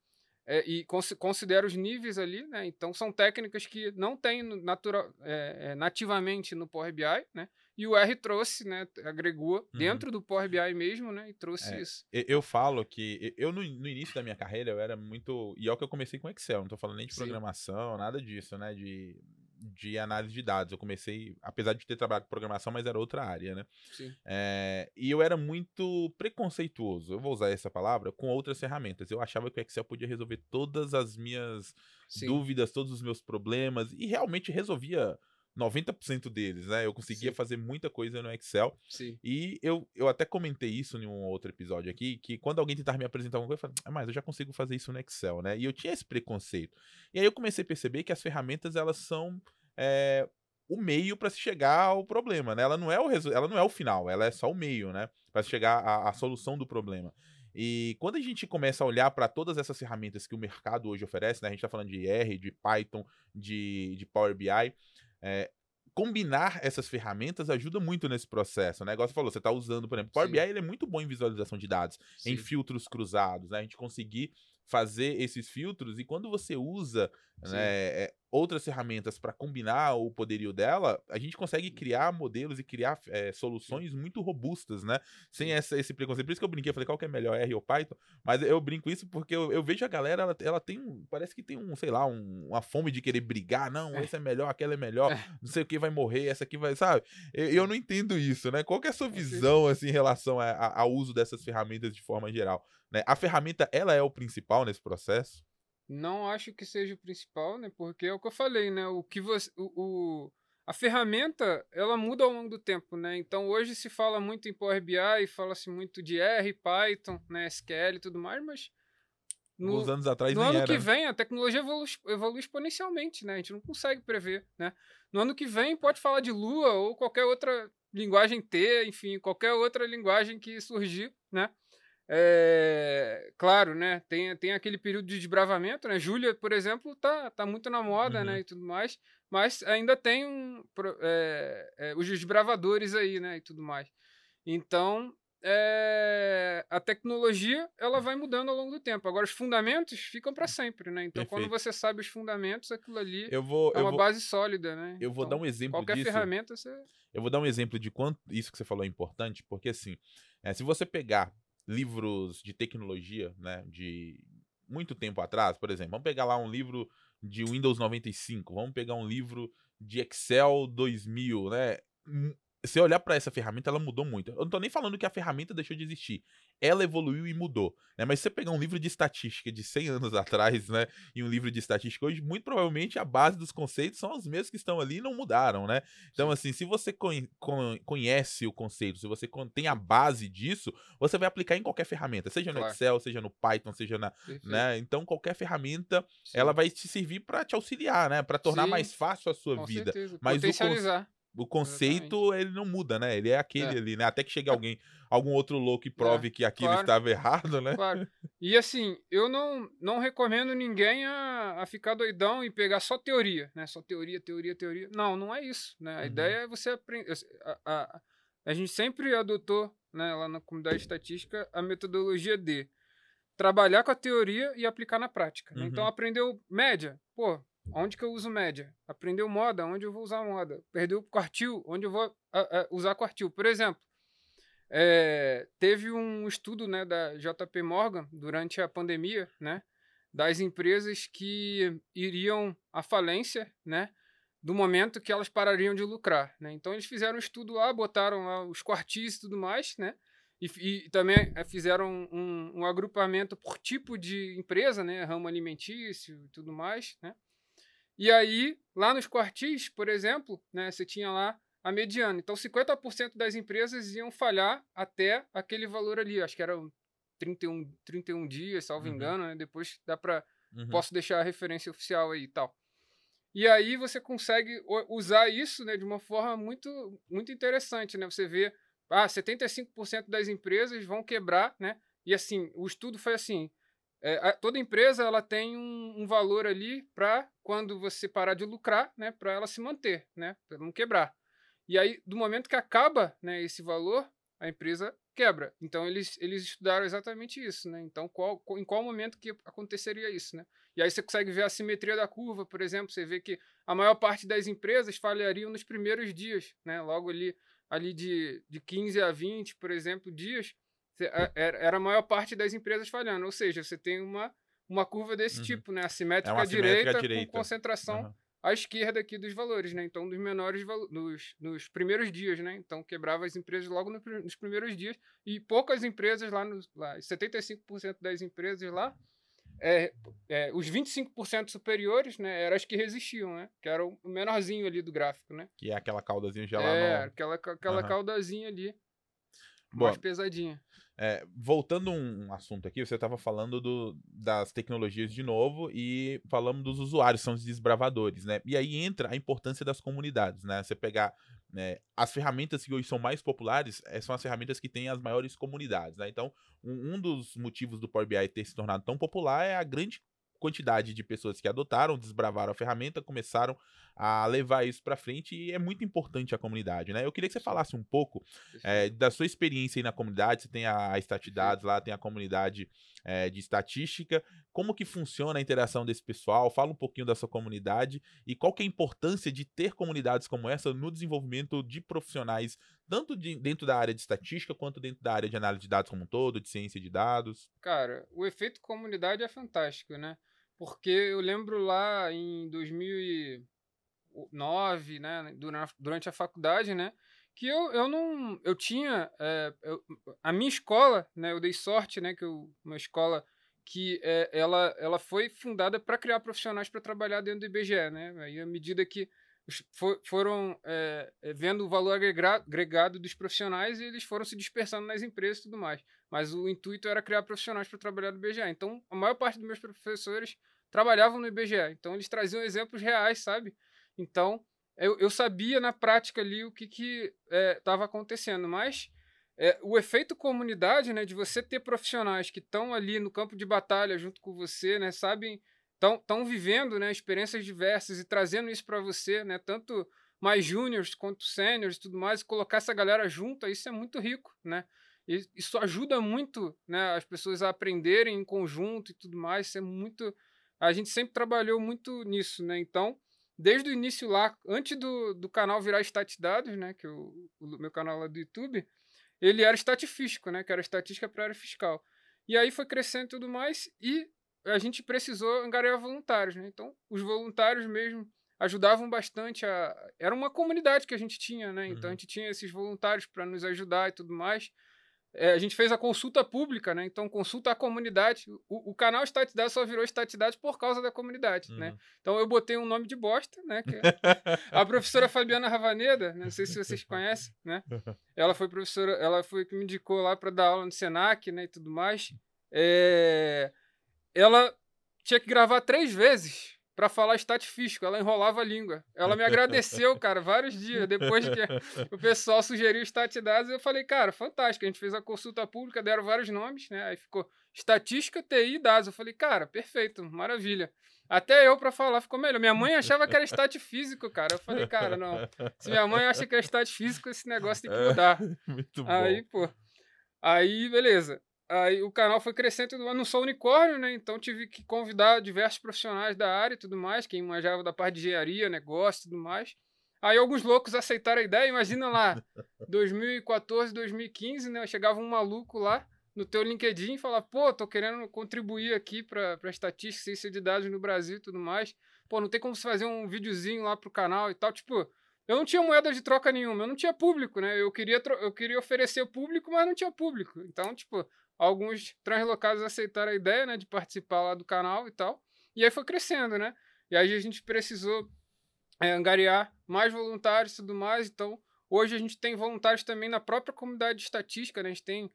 é, e cons considera os níveis ali, né? Então são técnicas que não tem natural, é, é, nativamente no Power BI, né? E o R trouxe, né? Agregou uhum. dentro do Power BI mesmo, né? E trouxe é, isso. Eu falo que eu no, no, início da minha carreira eu era muito e é o que eu comecei com Excel. Não tô falando nem de Sim. programação, nada disso, né? De de análise de dados. Eu comecei, apesar de ter trabalhado com programação, mas era outra área, né? Sim. É, e eu era muito preconceituoso, eu vou usar essa palavra, com outras ferramentas. Eu achava que o Excel podia resolver todas as minhas Sim. dúvidas, todos os meus problemas, e realmente resolvia 90% deles, né? Eu conseguia Sim. fazer muita coisa no Excel. Sim. E eu, eu até comentei isso em um outro episódio aqui, que quando alguém tentar me apresentar alguma coisa, eu falei, ah, mas eu já consigo fazer isso no Excel, né? E eu tinha esse preconceito. E aí eu comecei a perceber que as ferramentas, elas são é, o meio para se chegar ao problema, né? Ela não é o ela não é o final, ela é só o meio, né? Para chegar à, à solução do problema. E quando a gente começa a olhar para todas essas ferramentas que o mercado hoje oferece, né? A gente está falando de R, de Python, de, de Power BI, é, combinar essas ferramentas ajuda muito nesse processo. O né? negócio falou, você está usando, por exemplo, Power Sim. BI ele é muito bom em visualização de dados, Sim. em filtros cruzados, né? A gente conseguir fazer esses filtros e quando você usa né, é, outras ferramentas para combinar o poderio dela, a gente consegue criar modelos e criar é, soluções muito robustas, né? Sem essa, esse preconceito. Por isso que eu brinquei, eu falei qual que é melhor, R ou Python? Mas eu brinco isso porque eu, eu vejo a galera, ela, ela tem um, parece que tem um, sei lá, um, uma fome de querer brigar. Não, é. esse é melhor, aquela é melhor, é. não sei o que vai morrer, essa aqui vai, sabe? Eu, eu não entendo isso, né? Qual que é a sua visão, assim, em relação ao uso dessas ferramentas de forma geral? Né? A ferramenta, ela é o principal nesse processo? Não acho que seja o principal, né? Porque é o que eu falei, né? O que você, o, o, a ferramenta, ela muda ao longo do tempo, né? Então hoje se fala muito em Power BI, fala-se muito de R, Python, né? SQL e tudo mais, mas no, Uns anos atrás no ano era. que vem a tecnologia evolui, evolui, exponencialmente, né? A gente não consegue prever, né? No ano que vem pode falar de Lua ou qualquer outra linguagem T, enfim, qualquer outra linguagem que surgir, né? É, claro, né? Tem, tem aquele período de desbravamento, né? Júlia, por exemplo, tá, tá muito na moda, né, uhum. né? E tudo mais. Mas ainda tem um, é, é, os desbravadores aí, né? E tudo mais. Então, é, a tecnologia ela vai mudando ao longo do tempo. Agora, os fundamentos ficam para sempre, né? Então, Perfeito. quando você sabe os fundamentos, aquilo ali eu vou, é uma vou, base sólida, né? Eu vou então, dar um exemplo qualquer disso. Qualquer ferramenta você... Eu vou dar um exemplo de quanto isso que você falou é importante, porque assim, é, se você pegar livros de tecnologia, né, de muito tempo atrás, por exemplo, vamos pegar lá um livro de Windows 95, vamos pegar um livro de Excel 2000, né? Se olhar para essa ferramenta, ela mudou muito. Eu não tô nem falando que a ferramenta deixou de existir. Ela evoluiu e mudou, né? Mas se você pegar um livro de estatística de 100 anos atrás, né, e um livro de estatística hoje, muito provavelmente a base dos conceitos são os mesmos que estão ali e não mudaram, né? Então, assim, se você conhece o conceito, se você tem a base disso, você vai aplicar em qualquer ferramenta, seja no claro. Excel, seja no Python, seja na, né? Então, qualquer ferramenta, Sim. ela vai te servir para te auxiliar, né, para tornar Sim. mais fácil a sua Com vida. Certeza. Mas Potencializar. o o conceito, Exatamente. ele não muda, né? Ele é aquele é. ali, né? Até que chegue alguém, algum outro louco e prove é, que aquilo claro, estava errado, né? Claro. E assim, eu não, não recomendo ninguém a, a ficar doidão e pegar só teoria, né? Só teoria, teoria, teoria. Não, não é isso, né? A uhum. ideia é você aprender. A, a, a gente sempre adotou, né, lá na comunidade estatística, a metodologia de trabalhar com a teoria e aplicar na prática. Né? Então, uhum. Então, aprendeu média. Pô, Onde que eu uso média? Aprendeu moda? Onde eu vou usar moda? Perdeu quartil? Onde eu vou a, a, usar quartil? Por exemplo, é, teve um estudo né, da JP Morgan durante a pandemia, né, das empresas que iriam à falência, né, do momento que elas parariam de lucrar, né? Então eles fizeram um estudo lá, botaram lá os quartis e tudo mais, né? E, e também é, fizeram um, um, agrupamento por tipo de empresa, né? Ramo alimentício e tudo mais, né? E aí, lá nos quartis, por exemplo, né, você tinha lá a mediana. Então, 50% das empresas iam falhar até aquele valor ali. Acho que era 31, 31 dias, salvo uhum. engano. Né? Depois dá para. Uhum. Posso deixar a referência oficial aí e tal. E aí você consegue usar isso né, de uma forma muito, muito interessante. Né? Você vê, ah, 75% das empresas vão quebrar, né? E assim, o estudo foi assim: é, a, toda empresa ela tem um, um valor ali para quando você parar de lucrar, né, para ela se manter, né, para não quebrar. E aí, do momento que acaba né, esse valor, a empresa quebra. Então, eles, eles estudaram exatamente isso, né? Então, qual, em qual momento que aconteceria isso, né? E aí você consegue ver a simetria da curva, por exemplo, você vê que a maior parte das empresas falhariam nos primeiros dias, né? Logo ali, ali de, de 15 a 20, por exemplo, dias, era a maior parte das empresas falhando. Ou seja, você tem uma, uma curva desse uhum. tipo, né? Assimétrica, é direita, direita, com concentração uhum. à esquerda aqui dos valores, né? Então, dos menores dos, nos primeiros dias, né? Então, quebrava as empresas logo no, nos primeiros dias e poucas empresas lá, no, lá 75% das empresas lá, é, é, os 25% superiores, né, eram as que resistiam, né? Que era o menorzinho ali do gráfico, né? Que é aquela caudazinha gelada. É, no... aquela, aquela uhum. caudazinha ali. Boa. Mais pesadinha. É, voltando um assunto aqui, você estava falando do, das tecnologias de novo e falamos dos usuários, são os desbravadores, né? E aí entra a importância das comunidades, né? Você pegar né, as ferramentas que hoje são mais populares é, são as ferramentas que têm as maiores comunidades, né? Então, um, um dos motivos do Power BI ter se tornado tão popular é a grande quantidade de pessoas que adotaram, desbravaram a ferramenta, começaram a levar isso para frente e é muito importante a comunidade, né? Eu queria que você falasse um pouco é, da sua experiência aí na comunidade, você tem a Statidades lá, tem a comunidade é, de estatística, como que funciona a interação desse pessoal, fala um pouquinho da sua comunidade e qual que é a importância de ter comunidades como essa no desenvolvimento de profissionais, tanto de, dentro da área de estatística quanto dentro da área de análise de dados como um todo, de ciência de dados. Cara, o efeito comunidade é fantástico, né? Porque eu lembro lá em 2009, né, durante a faculdade, né, que eu, eu não eu tinha é, eu, a minha escola né eu dei sorte né que eu, uma escola que é, ela ela foi fundada para criar profissionais para trabalhar dentro do IBGE né aí à medida que for, foram é, vendo o valor agregado dos profissionais e eles foram se dispersando nas empresas e tudo mais mas o intuito era criar profissionais para trabalhar no IBGE então a maior parte dos meus professores trabalhavam no IBGE. Então eles traziam exemplos reais, sabe? Então eu, eu sabia na prática ali o que estava é, acontecendo, mas é, o efeito comunidade, né, de você ter profissionais que estão ali no campo de batalha junto com você, né, sabem, estão vivendo, né, experiências diversas e trazendo isso para você, né, tanto mais júniores quanto sêniores e tudo mais, e colocar essa galera junto, isso é muito rico, né? Isso ajuda muito, né, as pessoas a aprenderem em conjunto e tudo mais, isso é muito a gente sempre trabalhou muito nisso, né? Então, desde o início lá, antes do, do canal virar Statdados, né? Que o, o meu canal lá do YouTube, ele era estatifístico, né? Que era estatística para área fiscal. E aí foi crescendo e tudo mais, e a gente precisou angariar voluntários, né? Então, os voluntários mesmo ajudavam bastante a... Era uma comunidade que a gente tinha, né? Então, uhum. a gente tinha esses voluntários para nos ajudar e tudo mais. É, a gente fez a consulta pública, né? Então, consulta à comunidade. O, o canal Statidade só virou Statidade por causa da comunidade, né? uhum. né? Então, eu botei um nome de bosta, né? É a professora Fabiana Ravaneda, né? não sei se vocês conhecem, né? Ela foi professora, ela foi que me indicou lá para dar aula no Senac, né? E tudo mais. É... Ela tinha que gravar três vezes para falar estatifístico. Ela enrolava a língua. Ela me agradeceu, cara, vários dias depois que o pessoal sugeriu estatidades. Eu falei, cara, fantástico. A gente fez a consulta pública, deram vários nomes, né? Aí ficou estatística, TI e dados. Eu falei, cara, perfeito, maravilha. Até eu para falar ficou melhor. Minha mãe achava que era estat físico, cara. Eu falei, cara, não. Se minha mãe acha que é estat físico, esse negócio tem que mudar. Muito bom. Aí, pô. Aí, beleza. Aí o canal foi crescendo, mas não sou unicórnio, né? Então tive que convidar diversos profissionais da área e tudo mais, quem manjava da parte de engenharia, negócio e tudo mais. Aí alguns loucos aceitaram a ideia, imagina lá, 2014, 2015, né? Chegava um maluco lá no teu LinkedIn e falava, pô, tô querendo contribuir aqui para estatística, ciência de dados no Brasil e tudo mais. Pô, não tem como você fazer um videozinho lá pro canal e tal. Tipo, eu não tinha moeda de troca nenhuma, eu não tinha público, né? Eu queria, eu queria oferecer o público, mas não tinha público. Então, tipo, alguns translocados aceitaram a ideia, né, de participar lá do canal e tal. E aí foi crescendo, né? E aí a gente precisou é, angariar mais voluntários e tudo mais. Então, hoje a gente tem voluntários também na própria comunidade de estatística, né? A gente tem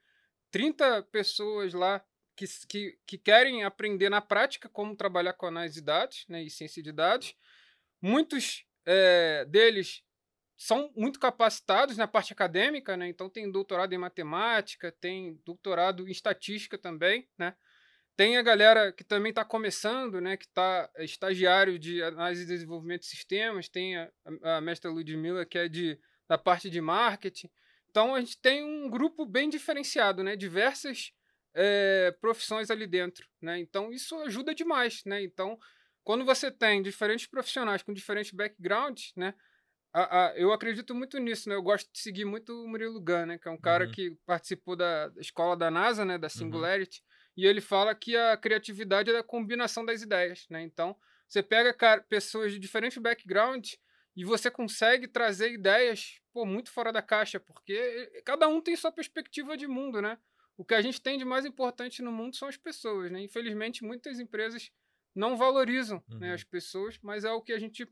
30 pessoas lá que, que, que querem aprender na prática como trabalhar com análise de dados né, e ciência de dados. Muitos é, deles são muito capacitados na parte acadêmica, né? Então tem doutorado em matemática, tem doutorado em estatística também, né? Tem a galera que também está começando, né, que está estagiário de análise e desenvolvimento de sistemas, tem a, a mestra Ludmilla, que é de, da parte de marketing. Então, a gente tem um grupo bem diferenciado, né, diversas é, profissões ali dentro. Né? Então, isso ajuda demais. Né? Então, quando você tem diferentes profissionais com diferentes backgrounds, né, a, a, eu acredito muito nisso, né? Eu gosto de seguir muito o Murilo Gun, né? Que é um cara uhum. que participou da escola da NASA, né? Da uhum. Singularity. Uhum. E ele fala que a criatividade é a combinação das ideias, né? Então, você pega cara, pessoas de diferentes backgrounds e você consegue trazer ideias, pô, muito fora da caixa, porque cada um tem sua perspectiva de mundo, né? O que a gente tem de mais importante no mundo são as pessoas, né? Infelizmente, muitas empresas não valorizam uhum. né, as pessoas, mas é o que a gente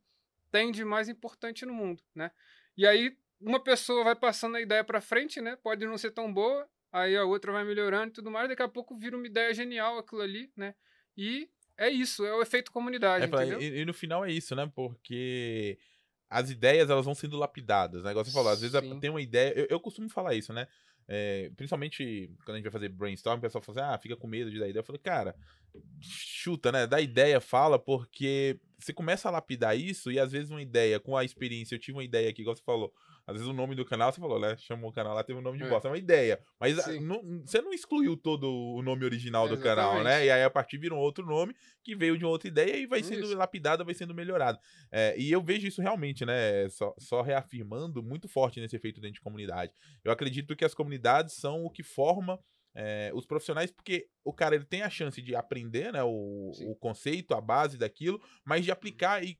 tem de mais importante no mundo, né? E aí uma pessoa vai passando a ideia para frente, né? Pode não ser tão boa, aí a outra vai melhorando e tudo mais, daqui a pouco vira uma ideia genial aquilo ali, né? E é isso, é o efeito comunidade, é, e, e, no final é isso, né? Porque as ideias elas vão sendo lapidadas, né? Igual você falou, às vezes Sim. tem uma ideia. Eu, eu costumo falar isso, né? É, principalmente quando a gente vai fazer brainstorm, o pessoal fala assim, ah, fica com medo de dar ideia. Eu falei, cara, chuta, né? Dá ideia, fala, porque você começa a lapidar isso e às vezes uma ideia, com a experiência, eu tive uma ideia aqui, igual você falou, às vezes o nome do canal, você falou, né? Chamou o canal lá, teve um nome de é. bosta. É uma ideia. Mas ah, não, você não excluiu todo o nome original do Exatamente. canal, né? E aí a partir vira um outro nome que veio de uma outra ideia e vai sendo isso. lapidada, vai sendo melhorado. É, e eu vejo isso realmente, né? Só, só reafirmando muito forte nesse efeito dentro de comunidade. Eu acredito que as comunidades são o que forma é, os profissionais, porque o cara ele tem a chance de aprender né, o, o conceito, a base daquilo, mas de aplicar e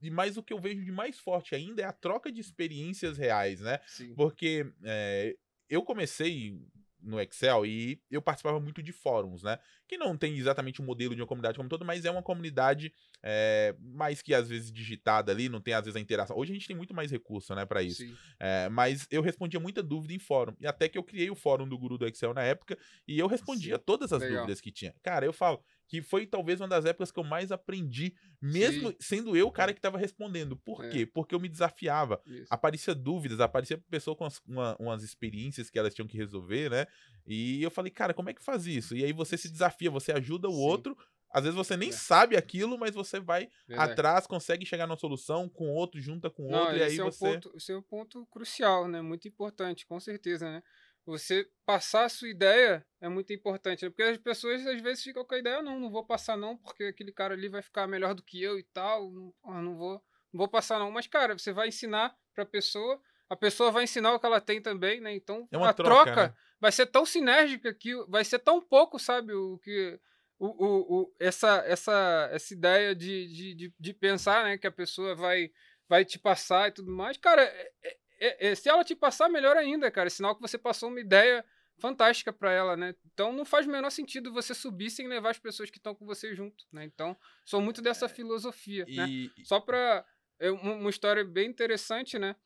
e mais o que eu vejo de mais forte ainda é a troca de experiências reais, né? Sim. Porque é, eu comecei no Excel e eu participava muito de fóruns, né? Que não tem exatamente o um modelo de uma comunidade como todo, mas é uma comunidade é, mais que às vezes digitada ali, não tem às vezes a interação. Hoje a gente tem muito mais recurso, né, para isso. É, mas eu respondia muita dúvida em fórum. E até que eu criei o fórum do Guru do Excel na época e eu respondia Sim. todas as Legal. dúvidas que tinha. Cara, eu falo, que foi talvez uma das épocas que eu mais aprendi, mesmo Sim. sendo eu o cara que estava respondendo. Por é. quê? Porque eu me desafiava. Isso. Aparecia dúvidas, aparecia pessoa com as, uma, umas experiências que elas tinham que resolver, né? E eu falei, cara, como é que faz isso? E aí você se desafia, você ajuda o Sim. outro. Às vezes você nem é. sabe aquilo, mas você vai atrás, consegue chegar numa solução com outro, junta com Não, outro, e aí é você. Um ponto, esse é um ponto crucial, né? Muito importante, com certeza, né? Você passar a sua ideia é muito importante, né? porque as pessoas às vezes ficam com a ideia, não, não vou passar não, porque aquele cara ali vai ficar melhor do que eu e tal, não, não vou, não vou passar não. Mas cara, você vai ensinar para a pessoa, a pessoa vai ensinar o que ela tem também, né? Então é a troca, troca né? vai ser tão sinérgica que vai ser tão pouco, sabe, o que o, o, o, essa, essa, essa ideia de, de, de, de pensar, né, que a pessoa vai vai te passar e tudo mais, cara, é, é se ela te passar, melhor ainda, cara. É sinal que você passou uma ideia fantástica para ela, né? Então não faz o menor sentido você subir sem levar as pessoas que estão com você junto, né? Então, sou muito dessa é, filosofia, né? e... né? Só para é uma história bem interessante, né?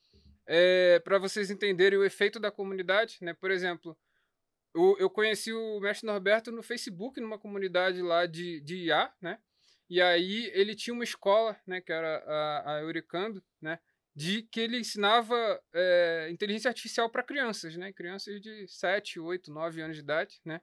É, para vocês entenderem o efeito da comunidade, né? Por exemplo, eu, eu conheci o mestre Norberto no Facebook, numa comunidade lá de, de IA, né? E aí ele tinha uma escola, né? Que era a, a Euricando, né? De que ele ensinava é, inteligência artificial para crianças, né? Crianças de 7, 8, 9 anos de idade, né?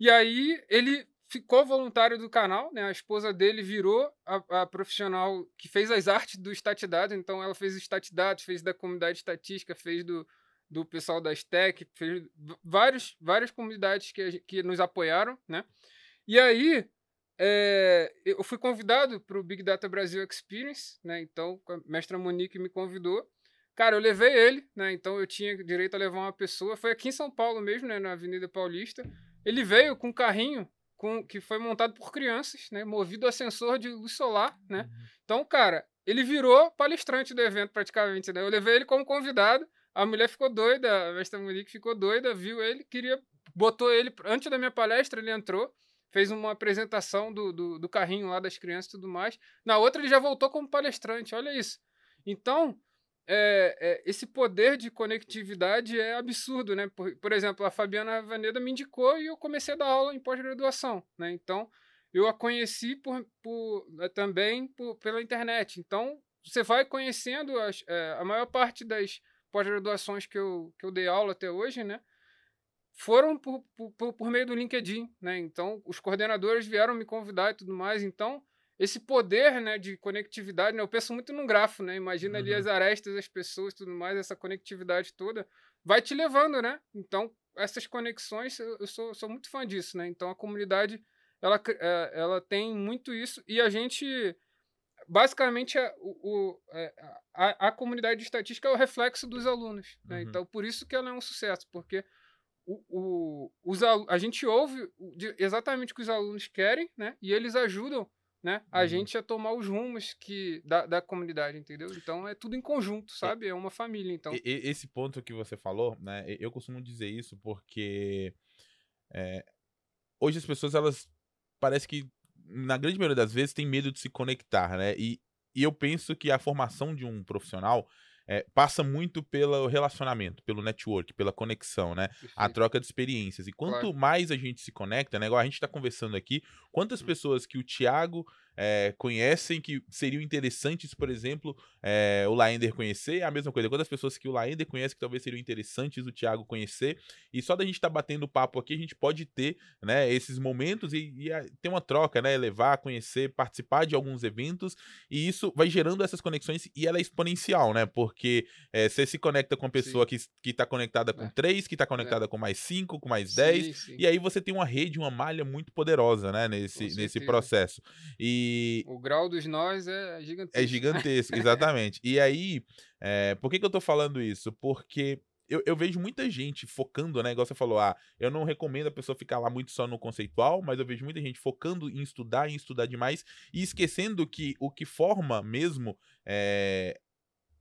E aí ele ficou voluntário do canal, né? A esposa dele virou a, a profissional que fez as artes do Statidado, então ela fez o fez da comunidade estatística, fez do, do pessoal da STEC, fez vários, várias comunidades que, que nos apoiaram, né? E aí é, eu fui convidado para o Big Data Brasil Experience, né? Então, a mestra Monique me convidou. Cara, eu levei ele, né? Então eu tinha direito a levar uma pessoa. Foi aqui em São Paulo mesmo, né? Na Avenida Paulista. Ele veio com um carrinho com, que foi montado por crianças, né? Movido a sensor de luz solar, né? Uhum. Então, cara, ele virou palestrante do evento praticamente, né? Eu levei ele como convidado. A mulher ficou doida, a mestra Monique ficou doida, viu ele, queria, botou ele antes da minha palestra, ele entrou fez uma apresentação do, do, do, carrinho lá das crianças e tudo mais. Na outra, ele já voltou como palestrante, olha isso. Então, é, é, esse poder de conectividade é absurdo, né? Por, por exemplo, a Fabiana Vaneda me indicou e eu comecei a dar aula em pós-graduação, né? Então, eu a conheci por, por eh, também por, pela internet. Então, você vai conhecendo as, é, a maior parte das pós-graduações que eu, que eu dei aula até hoje, né? Foram por, por, por meio do LinkedIn, né? Então, os coordenadores vieram me convidar e tudo mais. Então, esse poder, né, de conectividade, né? Eu penso muito num grafo, né? Imagina uhum. ali as arestas, as pessoas, tudo mais, essa conectividade toda vai te levando, né? Então, essas conexões, eu sou, sou muito fã disso, né? Então, a comunidade, ela, é, ela tem muito isso e a gente, basicamente, a, o, é, a, a comunidade de estatística é o reflexo dos alunos, né? Uhum. Então, por isso que ela é um sucesso, porque o, o, os, a gente ouve exatamente o que os alunos querem, né? E eles ajudam né? A uhum. gente a tomar os rumos que da, da comunidade, entendeu? Então é tudo em conjunto, sabe? É uma família, então. E, esse ponto que você falou, né? Eu costumo dizer isso porque é, hoje as pessoas elas parece que na grande maioria das vezes tem medo de se conectar, né? E, e eu penso que a formação de um profissional é, passa muito pelo relacionamento, pelo network, pela conexão, né? A troca de experiências. E quanto claro. mais a gente se conecta, né? Igual a gente está conversando aqui, quantas hum. pessoas que o Thiago é, conhecem que seriam interessantes, por exemplo, é, o Laender conhecer, é a mesma coisa. Quantas pessoas que o Laender conhece que talvez seriam interessantes o Thiago conhecer, e só da gente estar tá batendo papo aqui, a gente pode ter né, esses momentos e, e a, ter uma troca, né? Levar, conhecer, participar de alguns eventos, e isso vai gerando essas conexões e ela é exponencial, né? Porque é, você se conecta com a pessoa sim. que está conectada com é. três, que está conectada é. com mais cinco, com mais dez, e aí você tem uma rede, uma malha muito poderosa, né? Nesse, nesse processo. E o grau dos nós é gigantesco. É gigantesco, exatamente. e aí, é, por que, que eu tô falando isso? Porque eu, eu, vejo muita gente focando, né? Igual você falou, ah, eu não recomendo a pessoa ficar lá muito só no conceitual, mas eu vejo muita gente focando em estudar, em estudar demais e esquecendo que o que forma mesmo é,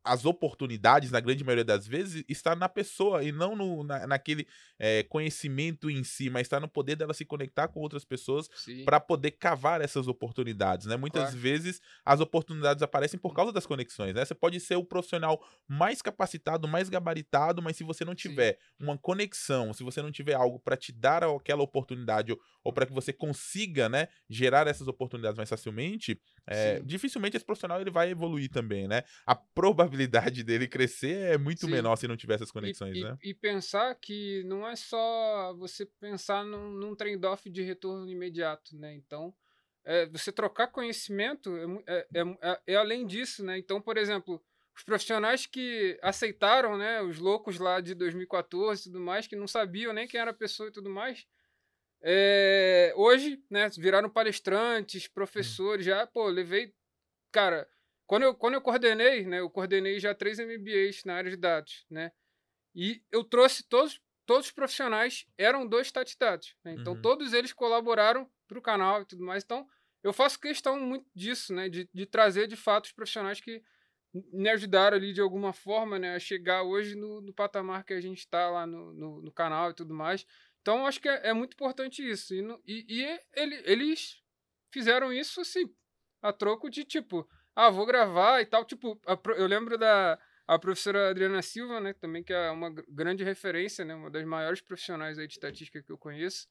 as oportunidades, na grande maioria das vezes, está na pessoa e não no, na, naquele é, conhecimento em si, mas está no poder dela se conectar com outras pessoas para poder cavar essas oportunidades, né? Muitas claro. vezes as oportunidades aparecem por causa das conexões, né? Você pode ser o profissional mais capacitado, mais gabaritado, mas se você não tiver Sim. uma conexão, se você não tiver algo para te dar aquela oportunidade ou, ou para que você consiga, né, gerar essas oportunidades mais facilmente, é, dificilmente esse profissional ele vai evoluir também, né? A probabilidade dele crescer é muito Sim. menor se não tiver essas conexões, e, né? E, e, pensar que não é só você pensar num, num trade-off de retorno imediato, né? Então, é, você trocar conhecimento é, é, é, é, além disso, né? Então, por exemplo, os profissionais que aceitaram, né? Os loucos lá de 2014 e tudo mais, que não sabiam nem quem era a pessoa e tudo mais, é, hoje, né, viraram palestrantes, professores, já, pô, levei. Cara, quando eu, quando eu coordenei, né, eu coordenei já três MBAs na área de dados, né, e eu trouxe todos, todos os profissionais, eram dois statdados, né, então uhum. todos eles colaboraram para o canal e tudo mais, então eu faço questão muito disso, né, de, de trazer de fato os profissionais que me ajudaram ali de alguma forma, né, a chegar hoje no, no patamar que a gente está lá no, no, no canal e tudo mais. Então, acho que é, é muito importante isso. E, e, e ele, eles fizeram isso, assim, a troco de, tipo, ah, vou gravar e tal. Tipo, a, eu lembro da a professora Adriana Silva, né, também que é uma grande referência, né, uma das maiores profissionais aí de estatística que eu conheço.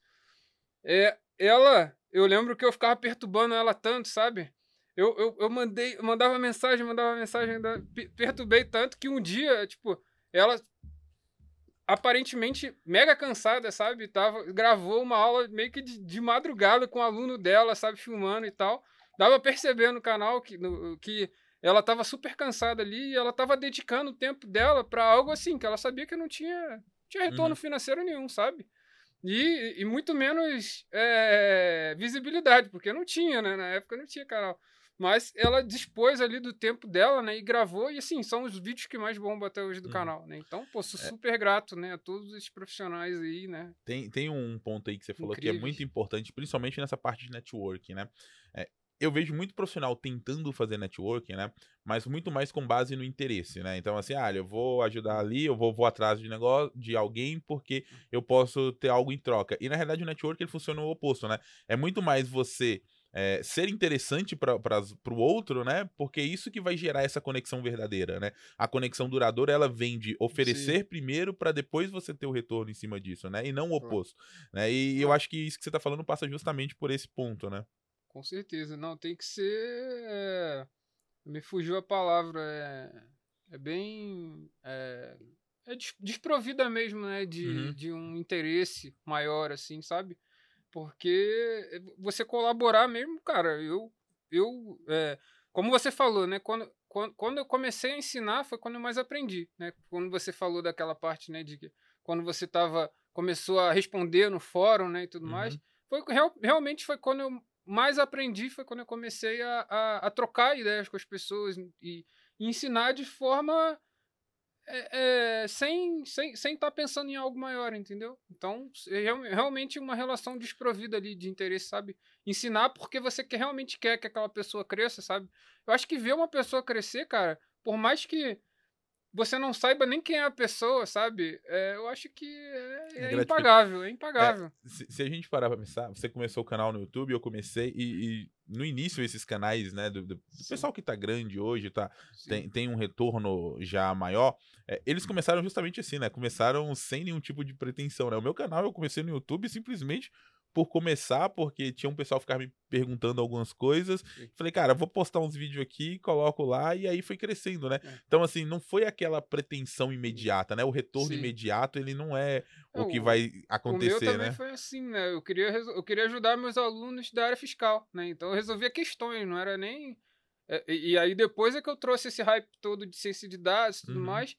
É, ela, eu lembro que eu ficava perturbando ela tanto, sabe? Eu, eu, eu mandei, mandava mensagem, mandava mensagem, perturbei tanto que um dia, tipo, ela aparentemente mega cansada, sabe? Tava, gravou uma aula meio que de, de madrugada com o um aluno dela, sabe? Filmando e tal. Dava pra perceber no canal que, no, que ela tava super cansada ali e ela tava dedicando o tempo dela para algo assim, que ela sabia que não tinha, tinha retorno uhum. financeiro nenhum, sabe? E, e muito menos é, visibilidade, porque não tinha, né? Na época não tinha canal. Mas ela dispôs ali do tempo dela, né? E gravou, e assim, são os vídeos que mais bombam até hoje do uhum. canal, né? Então, pô, sou é. super grato, né? A todos esses profissionais aí, né? Tem, tem um ponto aí que você falou Incríveis. que é muito importante, principalmente nessa parte de network, né? É, eu vejo muito profissional tentando fazer networking, né? Mas muito mais com base no interesse, né? Então, assim, ah, eu vou ajudar ali, eu vou, vou atrás de negócio de alguém porque eu posso ter algo em troca. E na realidade o network ele funciona o oposto, né? É muito mais você é, ser interessante para o outro, né? Porque é isso que vai gerar essa conexão verdadeira, né? A conexão duradoura, ela vem de oferecer Sim. primeiro para depois você ter o retorno em cima disso, né? E não o oposto, né? E eu acho que isso que você está falando passa justamente por esse ponto, né? Com certeza. Não, tem que ser... É... Me fugiu a palavra. É, é bem... É... é desprovida mesmo, né? De, uhum. de um interesse maior, assim, sabe? Porque você colaborar mesmo, cara, eu. eu é, como você falou, né? Quando, quando, quando eu comecei a ensinar foi quando eu mais aprendi, né? Quando você falou daquela parte, né? De que quando você tava, começou a responder no fórum, né? E tudo uhum. mais. Foi, real, realmente foi quando eu mais aprendi, foi quando eu comecei a, a, a trocar ideias com as pessoas e, e ensinar de forma é, é, sem estar sem, sem tá pensando em algo maior, entendeu? Então, é realmente uma relação desprovida ali de interesse, sabe? Ensinar porque você realmente quer que aquela pessoa cresça, sabe? Eu acho que ver uma pessoa crescer, cara, por mais que você não saiba nem quem é a pessoa, sabe? É, eu acho que é, é, é impagável, é impagável. É, se, se, a gente parar pra pensar, você começou o canal no YouTube, eu comecei, e, e no início esses canais, né, do, do pessoal que tá grande hoje, tá, tem, tem um retorno já maior, é, eles começaram justamente assim, né, começaram sem nenhum tipo de pretensão, né, o meu canal eu comecei no YouTube simplesmente por começar, porque tinha um pessoal ficar me perguntando algumas coisas. Falei, cara, vou postar uns vídeos aqui, coloco lá, e aí foi crescendo, né? É. Então, assim, não foi aquela pretensão imediata, né? O retorno Sim. imediato, ele não é, o que vai acontecer, o meu também né? foi assim, né? Eu queria, eu queria ajudar meus alunos da área fiscal, né? Então eu resolvia questões, não era nem... É, e, aí depois é que eu trouxe esse hype todo de ciência de dados e tudo uhum. mais...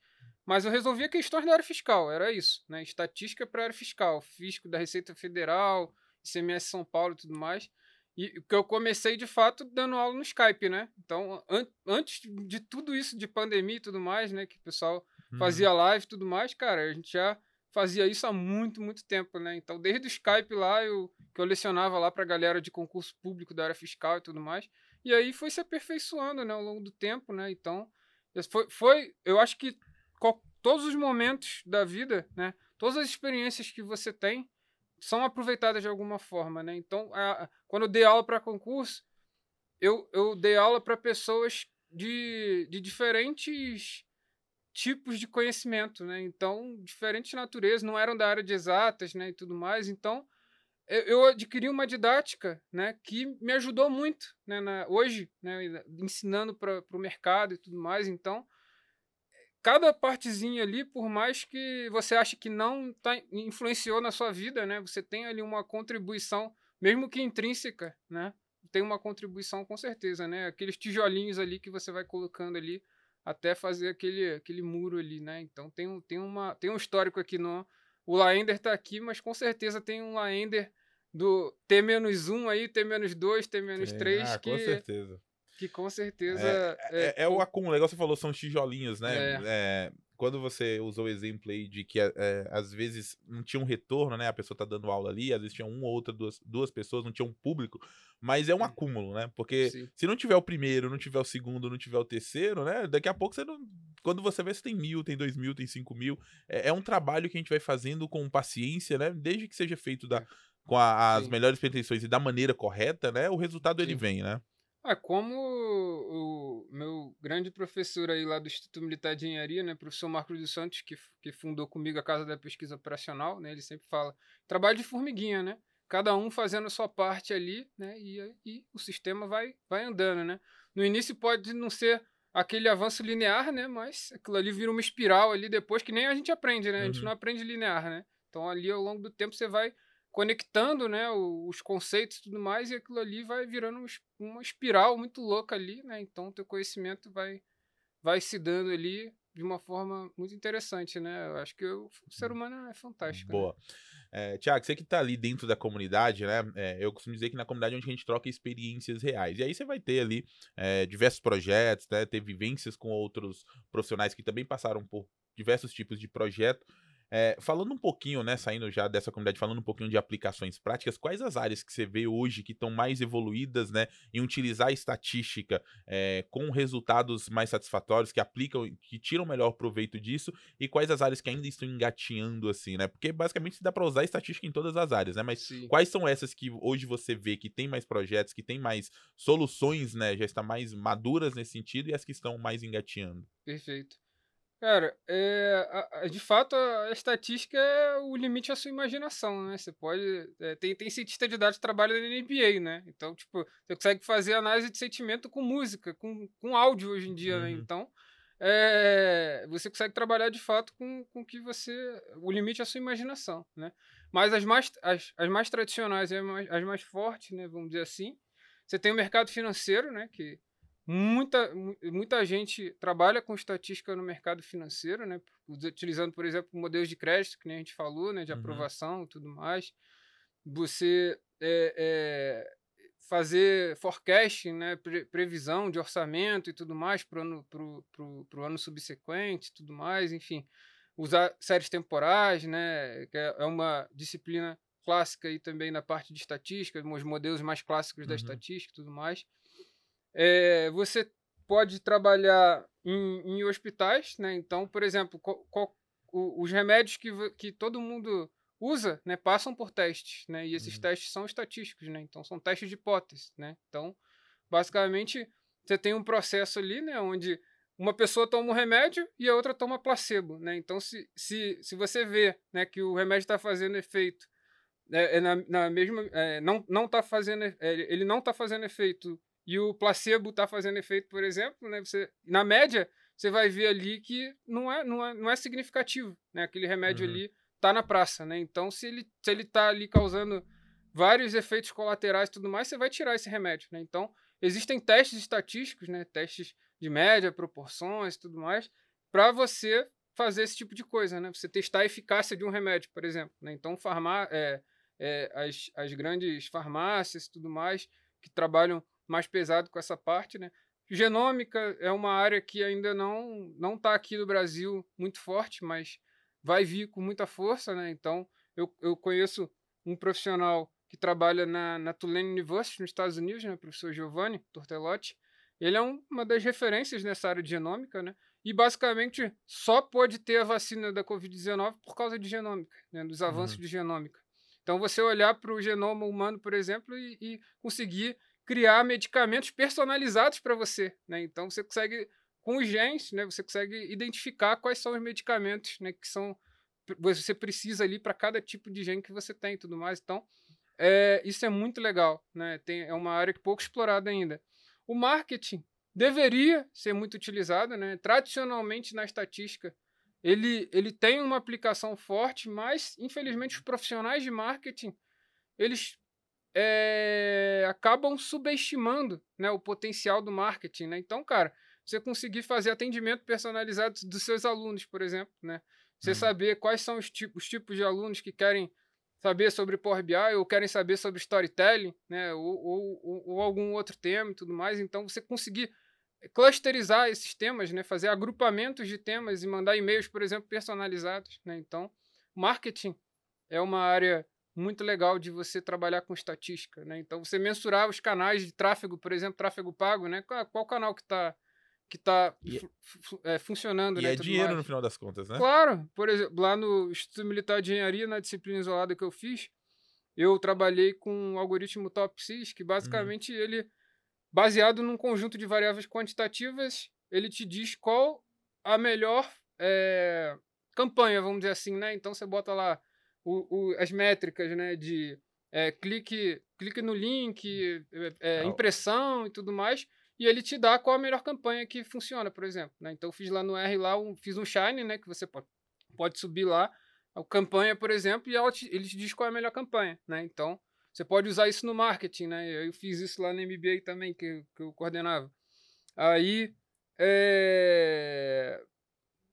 Mas eu resolvia questões da área fiscal, era isso, né? Estatística para a área fiscal, fisco da Receita Federal, CMS São Paulo e tudo mais. E que eu comecei de fato dando aula no Skype, né? Então, an antes de tudo isso de pandemia e tudo mais, né? Que o pessoal uhum. fazia live e tudo mais, cara, a gente já fazia isso há muito, muito tempo, né? Então, desde o Skype lá, eu, que eu lecionava lá pra galera de concurso público da área fiscal e tudo mais. E aí foi se aperfeiçoando, né? Ao longo do tempo, né? Então, foi, foi eu acho que todos os momentos da vida, né? Todas as experiências que você tem, são aproveitadas de alguma forma, né? Então, a, quando eu dei aula para concurso, eu, eu dei aula para pessoas de, de diferentes tipos de conhecimento, né? Então, diferentes naturezas, não eram da área de exatas, né, e tudo mais. Então, eu, adquiri uma didática, né, que me ajudou muito, né, na, hoje, né, ensinando para o mercado e tudo mais. Então, cada partezinha ali, por mais que você ache que não tá, influenciou na sua vida, né? Você tem ali uma contribuição, mesmo que intrínseca, né? Tem uma contribuição com certeza, né? Aqueles tijolinhos ali que você vai colocando ali até fazer aquele, aquele muro ali, né? Então tem, um, tem, uma, tem um histórico aqui no... O Laender tá aqui, mas com certeza tem um Laender do T-1 aí, T-2, T-3 ah, que... com certeza que com certeza. É, é, é, é o acúmulo, legal você falou, são tijolinhos, né? É. é. quando você usou o exemplo aí de que às vezes não tinha um retorno, né? A pessoa tá dando aula ali, às vezes tinha uma ou outra, duas, duas pessoas, não tinha um público, mas é um acúmulo, né? Porque Sim. se não tiver o primeiro, não tiver o segundo, não tiver o terceiro, né? Daqui a pouco você não. Quando você vê, você tem mil, tem dois mil, tem cinco mil. É, é um trabalho que a gente vai fazendo com paciência, né? Desde que seja feito da, com a, as Sim. melhores pretensões e da maneira correta, né? O resultado Sim. ele vem, né? Ah, como o meu grande professor aí lá do Instituto Militar de Engenharia, né, professor Marcos dos Santos, que, que fundou comigo a Casa da Pesquisa Operacional, né, ele sempre fala, trabalho de formiguinha, né? Cada um fazendo a sua parte ali, né? E, e o sistema vai, vai andando, né? No início pode não ser aquele avanço linear, né? Mas aquilo ali vira uma espiral ali depois que nem a gente aprende, né? A gente uhum. não aprende linear, né? Então ali ao longo do tempo você vai conectando né, os conceitos e tudo mais, e aquilo ali vai virando uma espiral muito louca ali, né? Então, teu conhecimento vai, vai se dando ali de uma forma muito interessante, né? Eu acho que o ser humano é fantástico. Boa. Né? É, Tiago, você que está ali dentro da comunidade, né? É, eu costumo dizer que na comunidade é onde a gente troca experiências reais. E aí você vai ter ali é, diversos projetos, né? Ter vivências com outros profissionais que também passaram por diversos tipos de projeto. É, falando um pouquinho, né, saindo já dessa comunidade, falando um pouquinho de aplicações práticas, quais as áreas que você vê hoje que estão mais evoluídas, né, em utilizar a estatística é, com resultados mais satisfatórios, que aplicam, que tiram melhor proveito disso, e quais as áreas que ainda estão engatinhando, assim, né? Porque basicamente dá para usar estatística em todas as áreas, né? Mas Sim. quais são essas que hoje você vê que tem mais projetos, que tem mais soluções, né, já estão mais maduras nesse sentido, e as que estão mais engatinhando? Perfeito. Cara, é, a, a, de fato, a, a, estatística é o limite à sua imaginação, né? Você pode. É, tem, tem cientista de dados que trabalha na NBA, né? Então, tipo, você consegue fazer análise de sentimento com música, com, com áudio hoje em dia, né? uhum. né? Então, é, você consegue trabalhar de fato com, com que você. O limite a sua imaginação, né? Mas as mais, as, as mais tradicionais as mais, as mais fortes, né, vamos dizer assim, você tem o mercado financeiro, né, que muita, muita gente trabalha com estatística no mercado financeiro, né, utilizando, por exemplo, modelos de crédito, que nem a gente falou, né, de uhum. aprovação e tudo mais. Você é, é, fazer forecasting, né, pre previsão de orçamento e tudo mais para o ano, pro, pro, pro ano subsequente tudo mais, enfim. Usar séries temporais, né, que é, é uma disciplina clássica e também na parte de estatística, os modelos mais clássicos uhum. da estatística e tudo mais. É, você pode trabalhar em, em, hospitais, né? Então, por exemplo, qual, qual, os remédios que, que todo mundo usa, né, passam por testes, né, e esses uhum. testes são estatísticos, né, então são testes de hipótese, né, então basicamente você tem um processo ali, né, onde uma pessoa toma um remédio e a outra toma placebo, né, então se, se, se você vê, né, que o remédio está fazendo efeito é, é na, na, mesma, é, não não está fazendo, é, ele não está fazendo efeito e o placebo está fazendo efeito, por exemplo, né, você na média você vai ver ali que não é, não é, não é significativo, né, aquele remédio uhum. ali tá na praça, né? Então, se ele, se ele tá ali causando vários efeitos colaterais e tudo mais, você vai tirar esse remédio, né? Então, existem testes estatísticos, né? Testes de média, proporções e tudo mais, para você fazer esse tipo de coisa, né? Você testar a eficácia de um remédio, por exemplo, né? Então, farmá é, é, as, as grandes farmácias e tudo mais que trabalham mais pesado com essa parte, né? Genômica é uma área que ainda não não está aqui no Brasil muito forte, mas vai vir com muita força, né? Então, eu, eu conheço um profissional que trabalha na, na Tulane University, nos Estados Unidos, né? O professor Giovanni Tortelotti. Ele é um, uma das referências nessa área de genômica, né? E basicamente só pode ter a vacina da Covid-19 por causa de genômica, né? dos avanços uhum. de genômica. Então, você olhar para o genoma humano, por exemplo, e, e conseguir criar medicamentos personalizados para você. Né? Então, você consegue com os genes, né, você consegue identificar quais são os medicamentos né, que são você precisa ali para cada tipo de gene que você tem e tudo mais. Então, é, isso é muito legal, né? Tem, é uma área que pouco explorada ainda. O marketing deveria ser muito utilizado, né? Tradicionalmente na estatística, ele, ele tem uma aplicação forte, mas infelizmente os profissionais de marketing eles é, acabam subestimando né, o potencial do marketing, né? Então, cara, você conseguir fazer atendimento personalizado dos seus alunos, por exemplo, né? Você uhum. saber quais são os tipos, os tipos de alunos que querem saber sobre Power BI ou querem saber sobre storytelling, né? Ou, ou, ou, ou algum outro tema e tudo mais. Então, você conseguir clusterizar esses temas, né? Fazer agrupamentos de temas e mandar e-mails, por exemplo, personalizados, né? Então, marketing é uma área muito legal de você trabalhar com estatística, né? Então, você mensurar os canais de tráfego, por exemplo, tráfego pago, né? Qual, qual canal que está que está é, é, funcionando. E né, é dinheiro mais. no final das contas, né? Claro. Por exemplo, lá no Instituto Militar de Engenharia, na disciplina isolada que eu fiz, eu trabalhei com um algoritmo TOPSIS, que basicamente uhum. ele, baseado num conjunto de variáveis quantitativas, ele te diz qual a melhor é, campanha, vamos dizer assim, né? Então você bota lá o, o, as métricas, né? De é, clique, clique no link, é, impressão e tudo mais e ele te dá qual a melhor campanha que funciona, por exemplo. Né? Então, eu fiz lá no R, lá um, fiz um Shine, né, que você pode, pode subir lá, a campanha, por exemplo, e te, ele te diz qual é a melhor campanha. Né? Então, você pode usar isso no marketing. Né? Eu fiz isso lá no MBA também, que, que eu coordenava. Aí, é...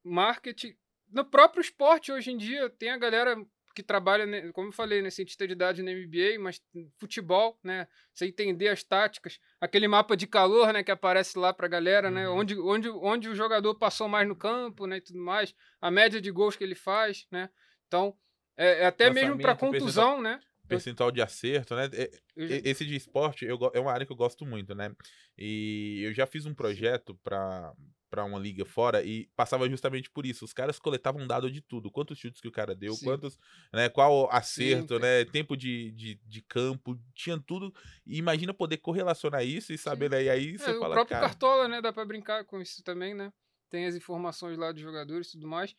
marketing... No próprio esporte, hoje em dia, tem a galera que trabalha, como eu falei, né, cientista de dados no MBA, mas futebol, né, você entender as táticas, aquele mapa de calor, né, que aparece lá para a galera, né, uhum. onde, onde, onde o jogador passou mais no campo, né, e tudo mais, a média de gols que ele faz, né, então, é, é até mesmo para contusão, né. Percentual de acerto, né? Esse de esporte eu, é uma área que eu gosto muito, né? E eu já fiz um projeto para para uma liga fora e passava justamente por isso. Os caras coletavam dado de tudo, quantos chutes que o cara deu, Sim. quantos, né, qual acerto, Sim, né, tempo de, de, de, campo, tinha tudo. E imagina poder correlacionar isso e saber, né, e aí você é, fala, O próprio cara... Cartola, né, dá para brincar com isso também, né? Tem as informações lá dos jogadores e tudo mais.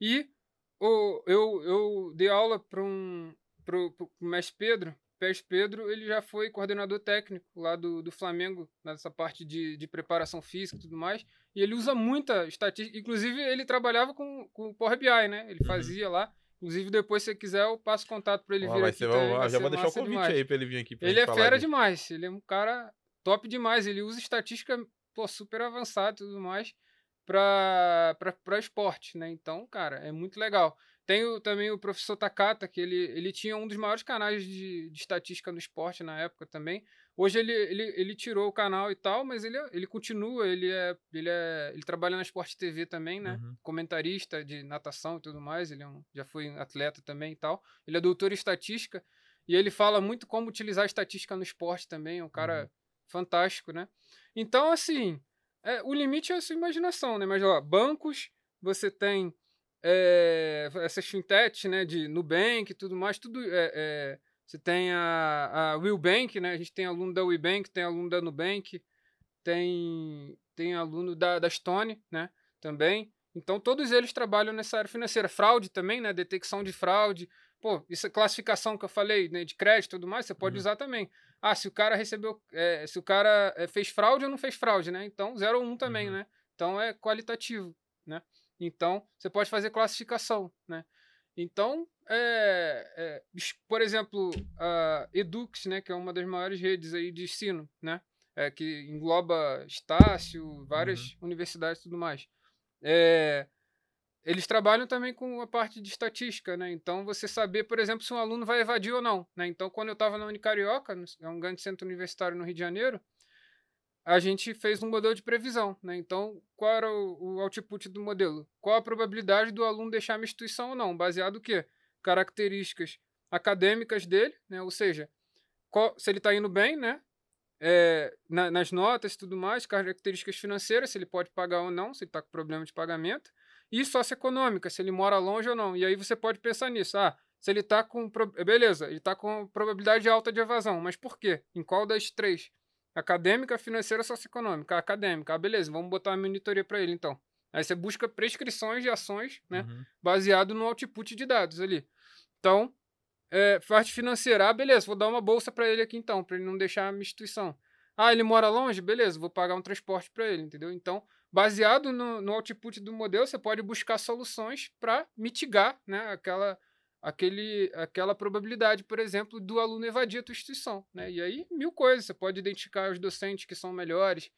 E o, eu, eu dei aula para um pro, pro mestre Pedro, Pérez Pedro, ele já foi coordenador técnico lá do, do Flamengo, nessa parte de, de preparação física e tudo mais. E ele usa muita estatística. Inclusive, ele trabalhava com, com o Power BI, né? Ele uhum. fazia lá. Inclusive, depois, se você quiser, eu passo contato para ele vir aqui. Vai, já vou deixar o convite demais. aí para ele vir aqui. Ele é fera demais. Ele é um cara top demais. Ele usa estatística pô, super avançada e tudo mais para esporte, né? Então, cara, é muito legal. Tem o, também o professor Takata, que ele, ele tinha um dos maiores canais de, de estatística no esporte na época também. Hoje ele, ele, ele tirou o canal e tal, mas ele, ele continua, ele é, ele é. Ele trabalha na Sport TV também, né? Uhum. Comentarista de natação e tudo mais. Ele é um, já foi atleta também e tal. Ele é doutor em estatística. E ele fala muito como utilizar a estatística no esporte também. É um cara uhum. fantástico, né? Então, assim, é, o limite é a sua imaginação, né? Mas, ó, bancos, você tem é, essas fintechs, né? De Nubank e tudo mais, tudo é, é, você tem a, a Willbank, né? A gente tem aluno da Willbank, tem aluno da Nubank, tem, tem aluno da, da Stone, né? Também. Então, todos eles trabalham nessa área financeira. Fraude também, né? Detecção de fraude. Pô, isso é classificação que eu falei, né? De crédito e tudo mais, você pode uhum. usar também. Ah, se o cara recebeu. É, se o cara é, fez fraude ou não fez fraude, né? Então, 0 ou 1 um também, uhum. né? Então é qualitativo, né? Então, você pode fazer classificação, né? Então, é, é, por exemplo, a Edux, né, que é uma das maiores redes aí de ensino, né, é, que engloba Estácio, várias uhum. universidades e tudo mais. É, eles trabalham também com a parte de estatística, né? Então, você saber, por exemplo, se um aluno vai evadir ou não, né? Então, quando eu estava na Unicarioca, é um grande centro universitário no Rio de Janeiro, a gente fez um modelo de previsão, né? Então, qual era o, output do modelo? Qual a probabilidade do aluno deixar a instituição ou não? Baseado o quê? Características acadêmicas dele, né? Ou seja, qual, se ele está indo bem, né? É, na, nas notas e tudo mais, características financeiras, se ele pode pagar ou não, se ele está com problema de pagamento, e socioeconômica, se ele mora longe ou não. E aí você pode pensar nisso. Ah, se ele está com. Beleza, ele está com probabilidade alta de evasão, mas por quê? Em qual das três? Acadêmica, financeira, socioeconômica. Acadêmica. Ah, beleza, vamos botar uma monitoria para ele então. Aí você busca prescrições de ações, né? Uhum. Baseado no output de dados ali. Então, é, parte financeira. Ah, beleza, vou dar uma bolsa para ele aqui então, para ele não deixar a minha instituição. Ah, ele mora longe? Beleza, vou pagar um transporte para ele, entendeu? Então, baseado no, no output do modelo, você pode buscar soluções para mitigar né, aquela aquele, aquela probabilidade, por exemplo, do aluno evadir a tua instituição. Né? E aí, mil coisas. Você pode identificar os docentes que são melhores,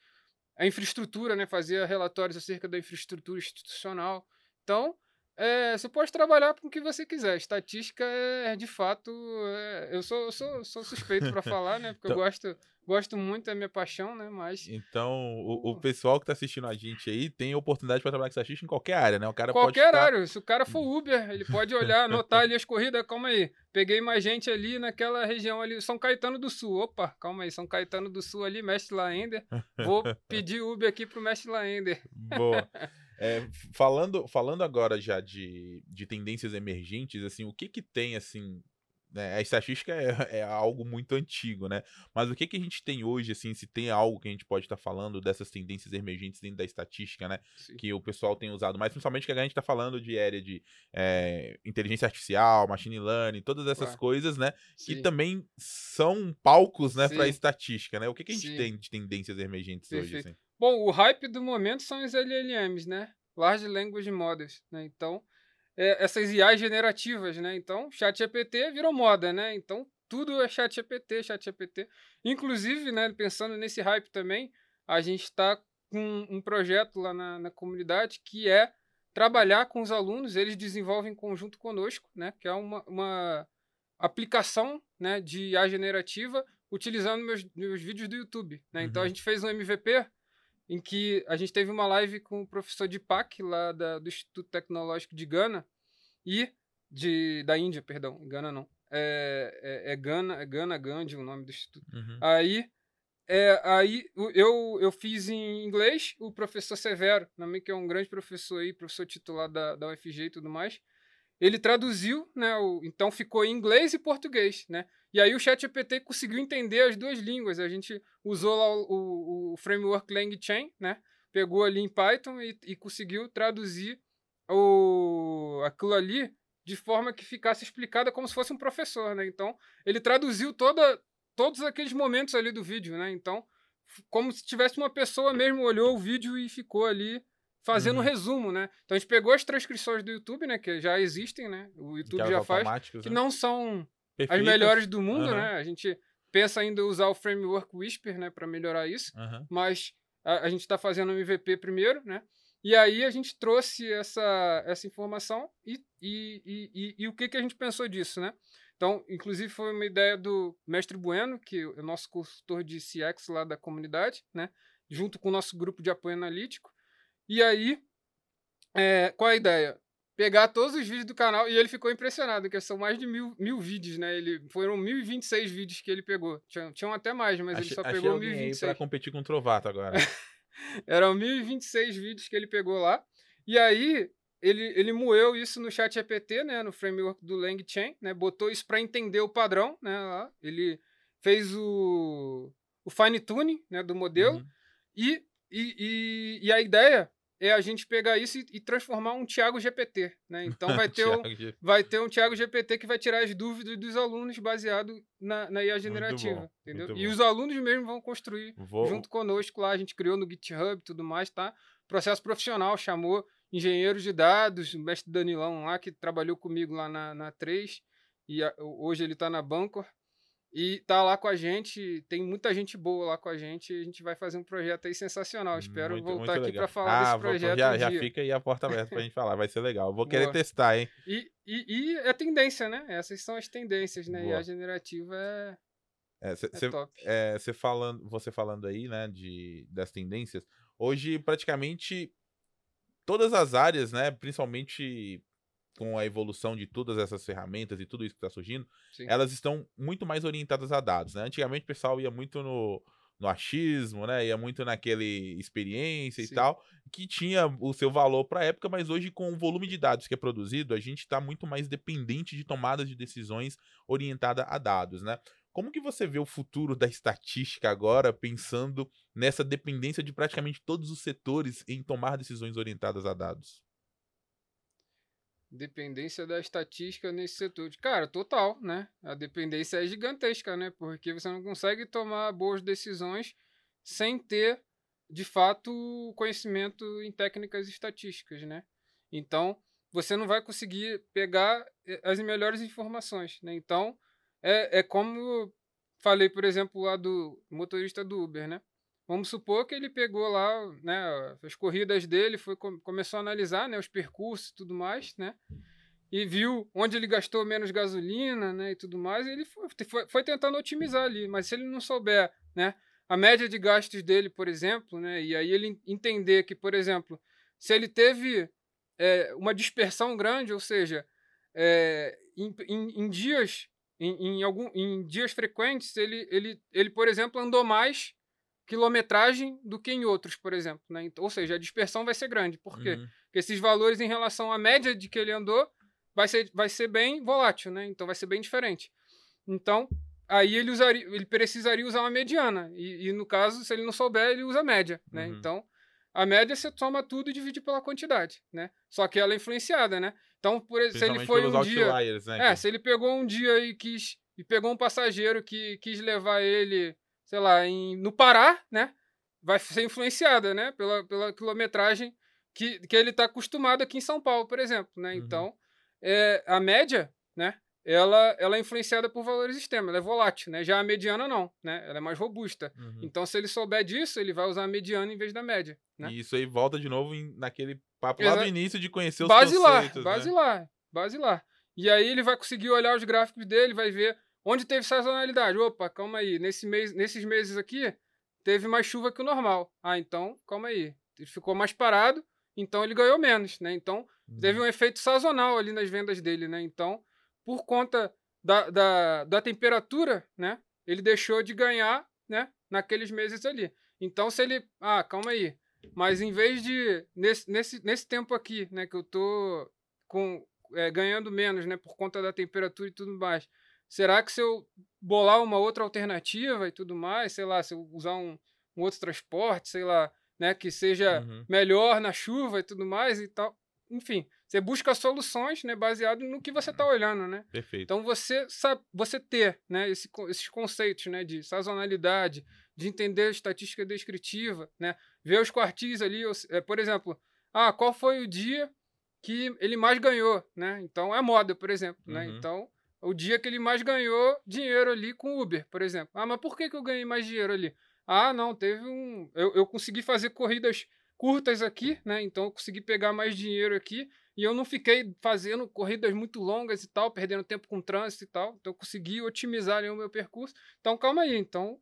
a infraestrutura, né? fazer relatórios acerca da infraestrutura institucional. Então, é, você pode trabalhar com o que você quiser. Estatística é, de fato, é, eu sou, eu sou, sou suspeito para falar, né? Porque então, eu gosto, gosto muito, é minha paixão, né? Mas. Então, o, o pessoal que está assistindo a gente aí tem oportunidade para trabalhar com estatística em qualquer área, né? O cara qualquer pode área. Se o cara for Uber, ele pode olhar, anotar ali as corridas. Calma aí. Peguei mais gente ali naquela região ali, São Caetano do Sul. Opa, calma aí, São Caetano do Sul ali, Mestre Laender. Vou pedir Uber aqui pro Mestre Laender. Boa. É, falando, falando agora já de, de tendências emergentes, assim, o que que tem, assim, né? A estatística é, é, algo muito antigo, né? Mas o que que a gente tem hoje, assim, se tem algo que a gente pode estar tá falando dessas tendências emergentes dentro da estatística, né? Sim. Que o pessoal tem usado mais, principalmente que a gente está falando de área de é, inteligência artificial, machine learning, todas essas Ué. coisas, né? Sim. Que também são palcos, né, para estatística, né? O que que a gente Sim. tem de tendências emergentes Perfeito. hoje, assim? Bom, o hype do momento são os LLMs, né? Large Language Models, né? Então, é, essas IAs generativas, né? Então, chat GPT virou moda, né? Então, tudo é chat GPT, chat GPT. Inclusive, né, pensando nesse hype também, a gente está com um projeto lá na, na comunidade que é trabalhar com os alunos, eles desenvolvem em conjunto conosco, né? Que é uma, uma aplicação né, de IA generativa utilizando meus, meus vídeos do YouTube. Né? Uhum. Então a uhum. gente fez um MVP em que a gente teve uma live com o professor de PAC, lá da, do Instituto Tecnológico de Gana, e de, da Índia, perdão, Gana não. É, é, é Gana, é Gana Gandhi o nome do instituto. Uhum. Aí, é, aí eu, eu fiz em inglês, o professor Severo, também que é um grande professor aí, professor titular da, da UFG e tudo mais, ele traduziu, né? O, então ficou em inglês e português, né? E aí o ChatGPT conseguiu entender as duas línguas. A gente usou lá o, o, o framework LangChain, né? Pegou ali em Python e, e conseguiu traduzir o, aquilo ali de forma que ficasse explicada como se fosse um professor, né? Então, ele traduziu toda, todos aqueles momentos ali do vídeo, né? Então, como se tivesse uma pessoa mesmo olhou o vídeo e ficou ali fazendo uhum. um resumo, né? Então a gente pegou as transcrições do YouTube, né, que já existem, né? O YouTube já faz, que né? não são Perfeitas. as melhores do mundo, uhum. né? A gente pensa ainda usar o framework Whisper, né, para melhorar isso, uhum. mas a, a gente está fazendo o MVP primeiro, né? E aí a gente trouxe essa, essa informação e, e, e, e, e o que, que a gente pensou disso, né? Então, inclusive, foi uma ideia do Mestre Bueno, que é o nosso consultor de CX lá da comunidade, né? Junto com o nosso grupo de apoio analítico. E aí, é, qual a ideia? Pegar todos os vídeos do canal, e ele ficou impressionado, que são mais de mil, mil vídeos, né? Ele, foram 1.026 vídeos que ele pegou. Tinham, tinham até mais, mas achei, ele só pegou 1.026. para competir com o Trovato agora. Eram 1.026 vídeos que ele pegou lá. E aí, ele, ele moeu isso no chat EPT, né, no framework do LangChain, né, botou isso para entender o padrão, né, lá. ele fez o, o fine tuning, né, do modelo uhum. e, e, e, e, a ideia é a gente pegar isso e, e transformar um Thiago GPT, né, então vai ter, um, vai ter um Thiago GPT que vai tirar as dúvidas dos alunos baseado na, na IA generativa, bom, entendeu? E os alunos mesmo vão construir Vou... junto conosco lá, a gente criou no GitHub e tudo mais, tá? Processo profissional, chamou engenheiros de dados, o mestre Danilão lá, que trabalhou comigo lá na, na 3, e a, hoje ele está na Bancor, e tá lá com a gente, tem muita gente boa lá com a gente, a gente vai fazer um projeto aí sensacional. Espero muito, voltar muito aqui para falar ah, desse projeto. Já, um já fica aí a porta aberta para a gente falar, vai ser legal. Vou querer testar, hein? E, e, e é tendência, né? Essas são as tendências, né? Boa. E a generativa é. É, cê, é cê, é, cê falando, você falando aí, né, de, das tendências, hoje praticamente todas as áreas, né, principalmente com a evolução de todas essas ferramentas e tudo isso que está surgindo, Sim. elas estão muito mais orientadas a dados, né? Antigamente o pessoal ia muito no, no achismo, né? Ia muito naquele experiência Sim. e tal, que tinha o seu valor para a época, mas hoje com o volume de dados que é produzido, a gente está muito mais dependente de tomadas de decisões orientada a dados, né? Como que você vê o futuro da estatística agora, pensando nessa dependência de praticamente todos os setores em tomar decisões orientadas a dados? Dependência da estatística nesse setor. Cara, total, né? A dependência é gigantesca, né? Porque você não consegue tomar boas decisões sem ter, de fato, conhecimento em técnicas estatísticas, né? Então, você não vai conseguir pegar eh, as melhores informações, né? Então, é, é como falei, por exemplo, lá do motorista do Uber, né? Vamos supor que ele pegou lá, né, as corridas dele, foi começou a analisar, né, os percursos e tudo mais, né? E viu onde ele gastou menos gasolina, né, e tudo mais, e ele foi, foi, foi tentando otimizar ali, mas se ele não souber, né, a média de gastos dele, por exemplo, né, e aí ele entender que, por exemplo, se ele teve é, uma dispersão grande, ou seja, é, em, em, em dias em, em, algum, em dias frequentes, ele, ele, ele, por exemplo, andou mais quilometragem do que em outros, por exemplo. Né? Então, ou seja, a dispersão vai ser grande. Por quê? Uhum. Porque esses valores em relação à média de que ele andou vai ser, vai ser bem volátil, né? Então vai ser bem diferente. Então, aí ele usaria, ele precisaria usar uma mediana. E, e no caso, se ele não souber, ele usa a média, né? Uhum. Então, a média você toma tudo e divide pela quantidade, né? Só que ela é influenciada, né? Então, por, se ele foi um dia, né, é, se ele pegou um dia e quis e pegou um passageiro que quis levar ele, sei lá, em, no Pará, né? Vai ser influenciada, né? Pela, pela quilometragem que, que ele está acostumado aqui em São Paulo, por exemplo, né? Uhum. Então, é, a média, né? ela, ela é influenciada por valores extremos, ela é volátil, né? Já a mediana não, né? Ela é mais robusta. Uhum. Então, se ele souber disso, ele vai usar a mediana em vez da média. Né? E isso aí volta de novo em, naquele papo Exa lá do início de conhecer os base conceitos. Lá, base né? lá, base lá. E aí ele vai conseguir olhar os gráficos dele, vai ver onde teve sazonalidade. Opa, calma aí, Nesse mês, nesses meses aqui teve mais chuva que o normal. Ah, então, calma aí. Ele ficou mais parado, então ele ganhou menos, né? Então, teve uhum. um efeito sazonal ali nas vendas dele, né? Então, por conta da, da, da temperatura, né? Ele deixou de ganhar, né? Naqueles meses ali. Então, se ele. Ah, calma aí. Mas em vez de. Nesse, nesse, nesse tempo aqui, né? Que eu tô com, é, ganhando menos, né? Por conta da temperatura e tudo mais. Será que se eu bolar uma outra alternativa e tudo mais, sei lá, se eu usar um, um outro transporte, sei lá, né? Que seja uhum. melhor na chuva e tudo mais e tal. Enfim, Você busca soluções, né, baseado no que você está olhando, né? Perfeito. Então você sabe, você ter, né, esse, esses conceitos, né, de sazonalidade, de entender estatística descritiva, né, ver os quartis ali, é, por exemplo, ah, qual foi o dia que ele mais ganhou, né? Então é moda, por exemplo, né? Uhum. Então o dia que ele mais ganhou dinheiro ali com Uber, por exemplo. Ah, mas por que, que eu ganhei mais dinheiro ali? Ah, não, teve um. Eu, eu consegui fazer corridas curtas aqui, né? Então eu consegui pegar mais dinheiro aqui e eu não fiquei fazendo corridas muito longas e tal, perdendo tempo com trânsito e tal. Então eu consegui otimizar ali o meu percurso. Então calma aí, então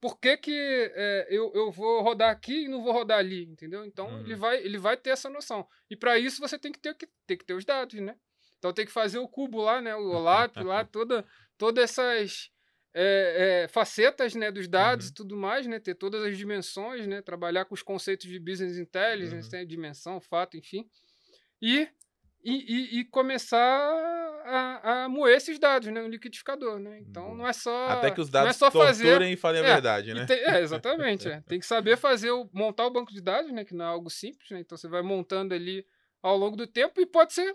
por que, que é, eu, eu vou rodar aqui e não vou rodar ali, entendeu? Então uhum. ele, vai, ele vai ter essa noção. E para isso você tem que ter, tem que ter os dados, né? Então tem que fazer o cubo lá, né? O OLAP lá, toda, todas essas é, é, facetas né, dos dados uhum. e tudo mais, né? Ter todas as dimensões, né? Trabalhar com os conceitos de business intelligence, uhum. né? dimensão, fato, enfim. E e, e, e, começar a, a, moer esses dados né, no liquidificador. Né? Então não é só. Até que os dados não é só fazer, e falem a é, verdade, né? Tem, é, exatamente. é. Tem que saber fazer o, montar o banco de dados, né? Que não é algo simples, né? Então você vai montando ali ao longo do tempo e pode ser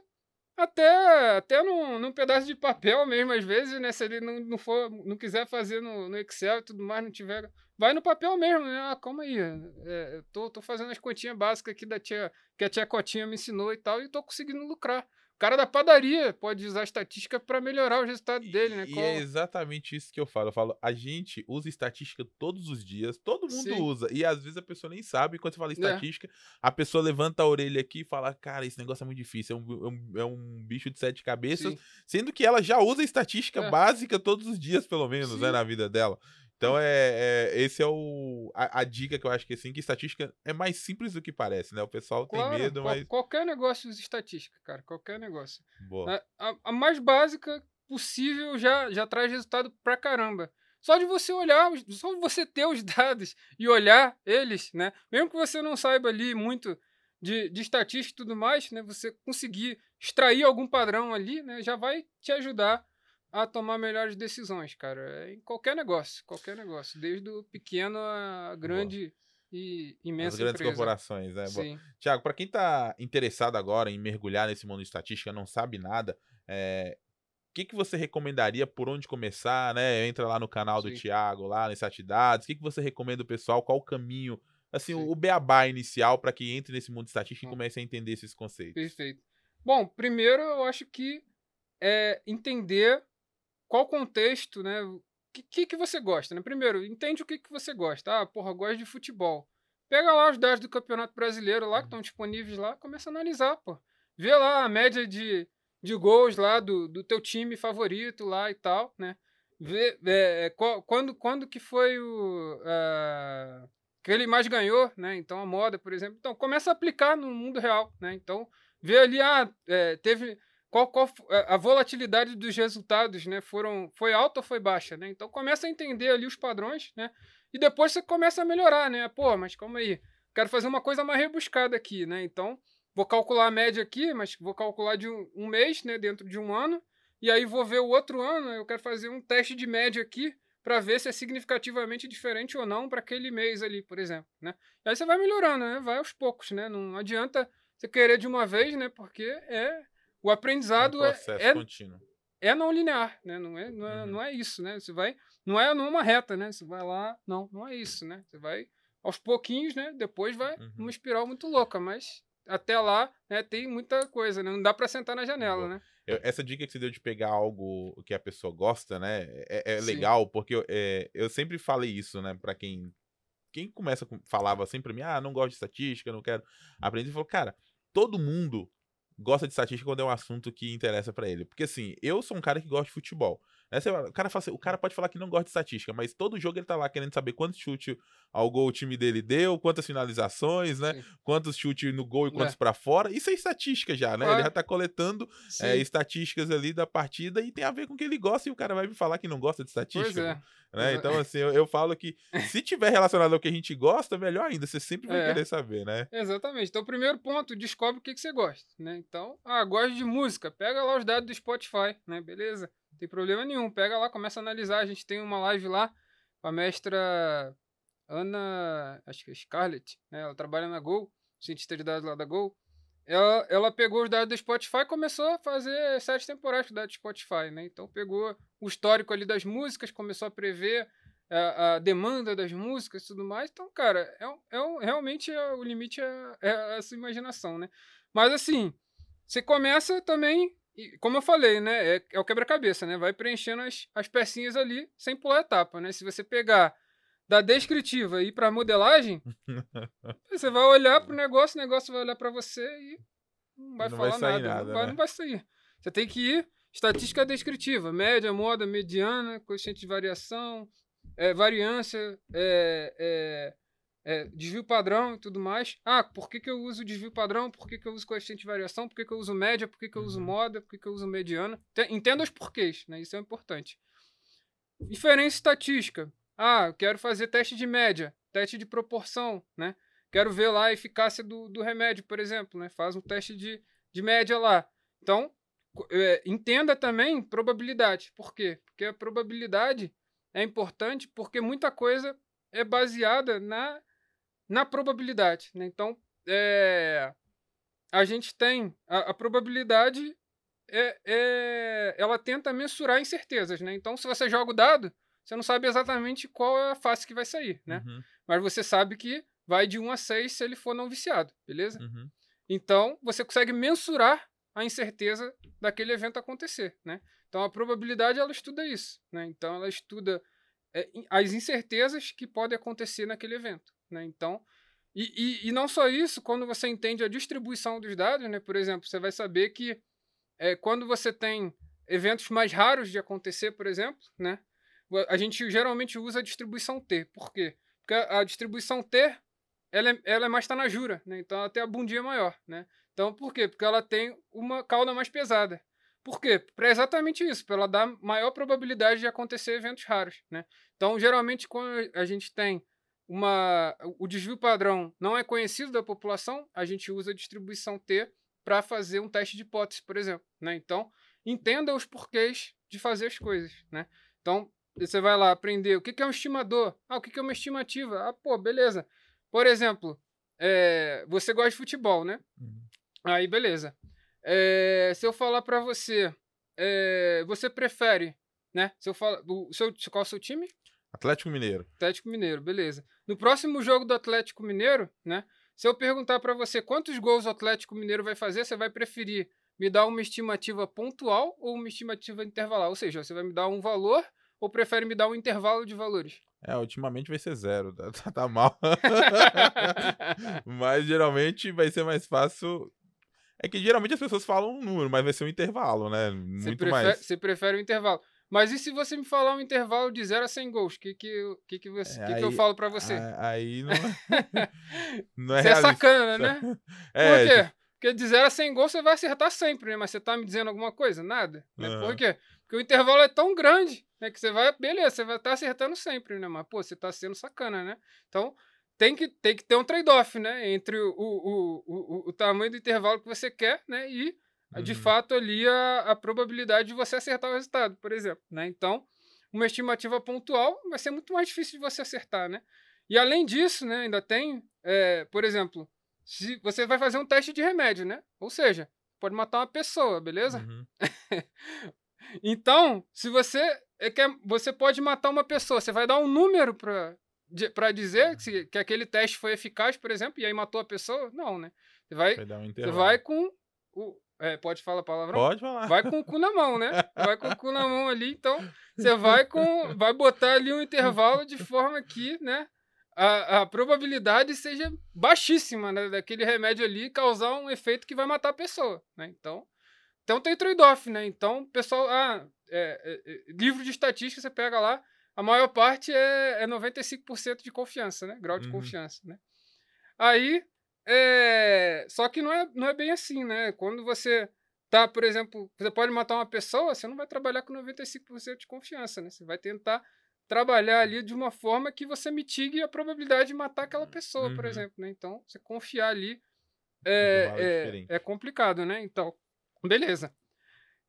até, até num, num pedaço de papel mesmo, às vezes, né? Se ele não, não, for, não quiser fazer no, no Excel e tudo mais, não tiver. Vai no papel mesmo, né? Ah, calma aí. É, tô, tô fazendo as continhas básicas aqui da tia, que a tia Cotinha me ensinou e tal, e tô conseguindo lucrar cara da padaria pode usar estatística para melhorar o resultado dele, né? E Qual... é exatamente isso que eu falo. Eu falo, a gente usa estatística todos os dias, todo mundo Sim. usa. E às vezes a pessoa nem sabe. Quando você fala é. estatística, é. a pessoa levanta a orelha aqui e fala: Cara, esse negócio é muito difícil, é um, é um, é um bicho de sete cabeças. Sim. Sendo que ela já usa estatística é. básica todos os dias, pelo menos, né, na vida dela. Então, é, é, esse é o, a, a, dica que eu acho que assim, que estatística é mais simples do que parece, né? O pessoal claro, tem medo, mas. Qualquer negócio usa estatística, cara. Qualquer negócio. Boa. A, a, a, mais básica possível já, já traz resultado pra caramba. Só de você olhar, só de você ter os dados e olhar eles, né? Mesmo que você não saiba ali muito de, de estatística e tudo mais, né? Você conseguir extrair algum padrão ali, né? Já vai te ajudar a tomar melhores decisões, cara. É em qualquer negócio, qualquer negócio, desde o pequeno a grande Boa. e imensa As grandes empresa. corporações, né? Sim. Tiago, para quem está interessado agora em mergulhar nesse mundo de estatística, não sabe nada, é, o que, que você recomendaria por onde começar, né? Entra lá no canal do Sim. Tiago, lá no Statidades. O que, que você recomenda o pessoal? Qual o caminho, assim, Sim. o beabá inicial para que entre nesse mundo de estatística e comece a entender esses conceitos? Perfeito. Bom, primeiro eu acho que é entender qual contexto, né? O que, que, você gosta, né? Primeiro, entende o que, que você gosta. Ah, porra, gosto de futebol. Pega lá os dados do Campeonato Brasileiro lá, que estão disponíveis lá, começa a analisar, pô. Vê lá a média de, de gols lá do, do teu time favorito lá e tal, né? Vê, é, qual, quando, quando que foi o... Uh, que ele mais ganhou, né? Então, a moda, por exemplo. Então, começa a aplicar no mundo real, né? Então, vê ali, ah, é, teve qual, qual a volatilidade dos resultados, né? Foram, foi alta ou foi baixa, né? Então começa a entender ali os padrões, né? E depois você começa a melhorar, né? Pô, mas calma aí, quero fazer uma coisa mais rebuscada aqui, né? Então vou calcular a média aqui, mas vou calcular de um, um mês, né? Dentro de um ano, e aí vou ver o outro ano, eu quero fazer um teste de média aqui para ver se é significativamente diferente ou não para aquele mês ali, por exemplo, né? E aí você vai melhorando, né? Vai aos poucos, né? Não adianta você querer de uma vez, né? Porque é o aprendizado é, um é, é, contínuo. é não linear, né? Não é, não é, uhum. não é isso, né? Você vai, não é numa reta, né? Você vai lá, não, não é isso, né? Você vai aos pouquinhos, né? Depois vai uhum. numa espiral muito louca, mas até lá, né, tem muita coisa, né? Não dá para sentar na janela, né? Eu, essa dica que você deu de pegar algo que a pessoa gosta, né? É, é legal, porque eu, é, eu sempre falei isso, né? Para quem quem começa falava sempre pra mim, ah, não gosto de estatística, não quero aprender, falou, cara, todo mundo gosta de estatística quando é um assunto que interessa para ele. Porque assim, eu sou um cara que gosta de futebol. Né? O, cara fala assim, o cara pode falar que não gosta de estatística, mas todo jogo ele tá lá querendo saber quantos chutes ao gol o time dele deu, quantas finalizações, né? Sim. Quantos chutes no gol e quantos é. para fora. Isso é estatística já, né? Ele já tá coletando é, estatísticas ali da partida e tem a ver com o que ele gosta e o cara vai me falar que não gosta de estatística. É. Né? Então, assim, eu, eu, falo que se tiver relacionado ao que a gente gosta, melhor ainda. Você sempre vai é. querer saber, né? Exatamente. Então, primeiro ponto, descobre o que, que você gosta, né? Então, ah, gosto de música. Pega lá os dados do Spotify, né? Beleza? Não tem problema nenhum. Pega lá, começa a analisar. A gente tem uma live lá com a mestra Ana, acho que é Scarlett, né? Ela trabalha na Gol, cientista de dados lá da Gol. ela, ela pegou os dados do Spotify e começou a fazer sete temporadas com dados do Spotify, né? Então pegou o histórico ali das músicas, começou a prever a, a demanda das músicas e tudo mais. Então, cara, é, é, realmente é, o limite é, é a sua imaginação, né? Mas assim, você começa também, como eu falei, né? É, é o quebra-cabeça, né? Vai preenchendo as, as pecinhas ali sem pular etapa, né? Se você pegar da descritiva e ir para modelagem, você vai olhar para o negócio, o negócio vai olhar para você e não vai não falar vai nada. nada não, vai, né? não vai sair. Você tem que ir estatística descritiva, média, moda, mediana, coeficiente de variação, é, variância, é, é, é, desvio padrão e tudo mais. Ah, por que, que eu uso desvio padrão? Por que, que eu uso coeficiente de variação? Por que, que eu uso média? Por que, que eu uso Uhum. moda? Por que, que eu uso mediana? Entenda os porquês, né? Isso é importante. Diferença estatística. Ah, eu quero fazer teste de média, teste de proporção, né? Quero ver lá a eficácia do, do remédio, por exemplo, né? Faz um teste de, de média lá. Então, é, entenda também probabilidade. Por quê? Porque a probabilidade é importante porque muita coisa é baseada na, na probabilidade. Né? Então, é, a gente tem a, a probabilidade é, é, ela tenta mensurar incertezas. Né? Então, se você joga o dado, você não sabe exatamente qual é a face que vai sair, né? Uhum, Mas você sabe que vai de 1 a 6 se ele for não viciado, beleza? uhum. Então, você consegue mensurar a incerteza daquele evento acontecer, né? Então, a probabilidade, ela estuda isso, né? Então, ela estuda é, as incertezas que podem acontecer naquele evento, né? Então, e, e, e não só isso, quando você entende a distribuição dos dados, né? Por exemplo, você vai saber que é, quando você tem eventos mais raros de acontecer, por exemplo, né? A gente geralmente usa a distribuição T. Por quê? Porque a distribuição T, ela é, ela é mais tanajura, né? Então ela tem a bundinha maior, né? Então por quê? Porque ela tem uma cauda mais pesada. Por quê? Para exatamente isso, para ela dar maior probabilidade de acontecer eventos raros, né? Então, geralmente, quando a gente tem uma. O desvio padrão não é conhecido da população, a gente usa a distribuição T para fazer um teste de hipótese, por exemplo. Né? Então, entenda os porquês de fazer as coisas. Né? Então, você vai lá aprender o que que é um estimador. Ah, o que que é uma estimativa? Ah, pô, beleza. Por exemplo, é, você gosta de futebol, né? Uhum. Aí, beleza. É, se eu falar para você, é, você prefere, né? Se eu falar, o seu, qual é o seu time? Atlético Mineiro. Atlético Mineiro, beleza. No próximo jogo do Atlético Mineiro, né? Se eu perguntar para você quantos gols o Atlético Mineiro vai fazer, você vai preferir me dar uma estimativa pontual ou uma estimativa intervalar? Ou seja, você vai me dar um valor ou prefere me dar um intervalo de valores? É, ultimamente vai ser zero. Tá, tá- tá mal. mas geralmente vai ser mais fácil. É que geralmente as pessoas falam um número, mas vai ser um intervalo, né? Você Muito prefere, mais. você prefere o intervalo. Mas e se você me falar um intervalo de 0 a 100 gols? O que, que, eu- que, que, você, É, que, que eu aí- falo para você? Aí não é. não é Você é sacana, né? É, Por quê? Porque de 0 a 100 gols você vai acertar sempre, né? Mas você tá me dizendo alguma coisa? Nada. Né? Aham. Por quê? Porque o intervalo é tão grande, né? Que você vai, beleza, você vai estar acertando sempre, né? Mas, pô, você tá sendo sacana, né? Então, tem que, tem que ter um trade-off, né? Entre o, o, o, o, o tamanho do intervalo que você quer, né? E, de Uhum. fato, ali a, a probabilidade de você acertar o resultado, por exemplo, né? Então, uma estimativa pontual vai ser muito mais difícil de você acertar, né? E além disso, né, ainda tem, é, por exemplo, se você vai fazer um teste de remédio, né? Ou seja, pode matar uma pessoa, beleza? Uhum. Então, se você é quer, você pode matar uma pessoa, você vai dar um número para para dizer que, se- que aquele teste foi eficaz, por exemplo, e aí matou a pessoa? Não, né? Você vai, Vai um você vai com o é, pode falar a palavra? Pode falar. Vai com o cu na mão, né? Vai com o cu na mão ali, então você vai com vai botar ali um intervalo de forma que, né, a, a probabilidade seja baixíssima né, daquele remédio ali causar um efeito que vai matar a pessoa, né? Então, então tem trade-off, né? Então, pessoal, ah, é, é, é, livro de estatística você pega lá, a maior parte é, é 95% de confiança, né? Grau de Uhum. confiança, né? Aí, é, só que não é, não é bem assim, né? Quando você tá, por exemplo, você pode matar uma pessoa, você não vai trabalhar com 95% de confiança, né? Você vai tentar trabalhar ali de uma forma que você mitigue a probabilidade de matar aquela pessoa, por Uhum. exemplo, né? Então, você confiar ali é, é, é complicado, né? Então, beleza.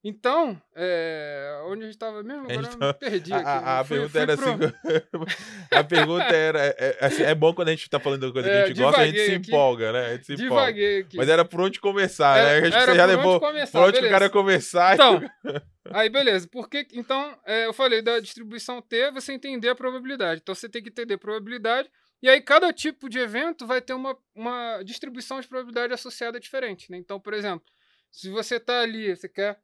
Então, é, onde a gente estava mesmo? Agora eu me perdi. A, a Fui- pergunta fui era pro- assim. a pergunta era. É, é, assim, é bom quando a gente tá falando de coisa que É, a gente gosta, a gente se aqui. empolga, né? A gente se empolga. Mas era por onde começar, Era- né? A gente já levou. começar, Por onde que o beleza. cara começar. Então, aí beleza. Porque, então, é, eu falei da distribuição T, você entender a probabilidade. Então, você tem que entender a probabilidade. E aí, cada tipo de evento vai ter uma, uma distribuição de probabilidade associada diferente. Né? Então, por exemplo, se você está ali, você quer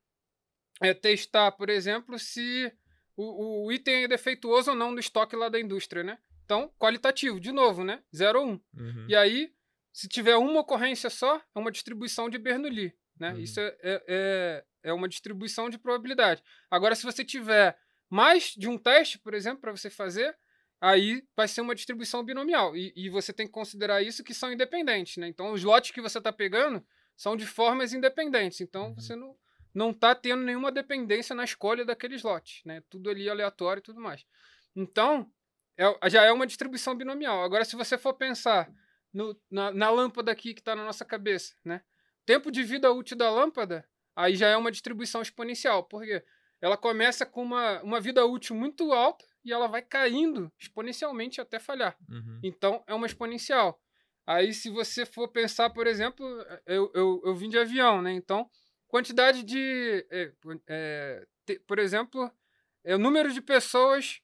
é, testar, por exemplo, se o, o item é defeituoso ou não do estoque lá da indústria, né? Então, qualitativo, de novo, né? 0 ou 1. Uhum. E aí, se tiver uma ocorrência só, é uma distribuição de Bernoulli. Né? Uhum. Isso é, é, é, é uma distribuição de probabilidade. Agora, se você tiver mais de um teste, por exemplo, para você fazer, aí vai ser uma distribuição binomial. E, e você tem que considerar isso que são independentes. Né? Então, os lotes que você está pegando são de formas independentes. Então, Uhum. você não não está tendo nenhuma dependência na escolha daqueles lotes. Né? Tudo ali aleatório e tudo mais. Então, é- já é uma distribuição binomial. Agora, se você for pensar no- na, na lâmpada aqui que está na nossa cabeça, né? Tempo de vida útil da lâmpada, aí já é uma distribuição exponencial. Por quê? Ela começa com uma, uma vida útil muito alta e ela vai caindo exponencialmente até falhar. Uhum. Então, é uma exponencial. Aí, se você for pensar, por exemplo, eu, eu, eu vim de avião, né? Então, quantidade de. é, é, te- por exemplo, é, o número de pessoas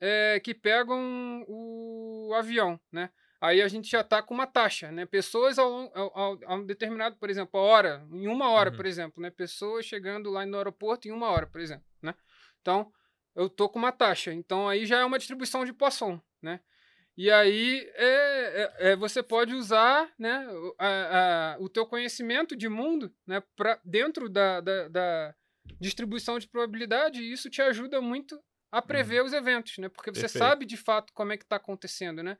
é, que pegam o avião, né? Aí a gente já está com uma taxa, né? Pessoas ao, ao- a um determinado, por exemplo, a hora, em uma hora, Uhum. por exemplo, né? Pessoas chegando lá no aeroporto em uma hora, por exemplo, né? Então, eu tô com uma taxa. Então, aí já é uma distribuição de Poisson, né? E aí é, é- é, você pode usar né, o- a- a- o teu conhecimento de mundo né, pra, dentro da, da, da distribuição de probabilidade e isso te ajuda muito a prever os eventos, né? Porque você Perfeito. sabe de fato como é que está acontecendo, né?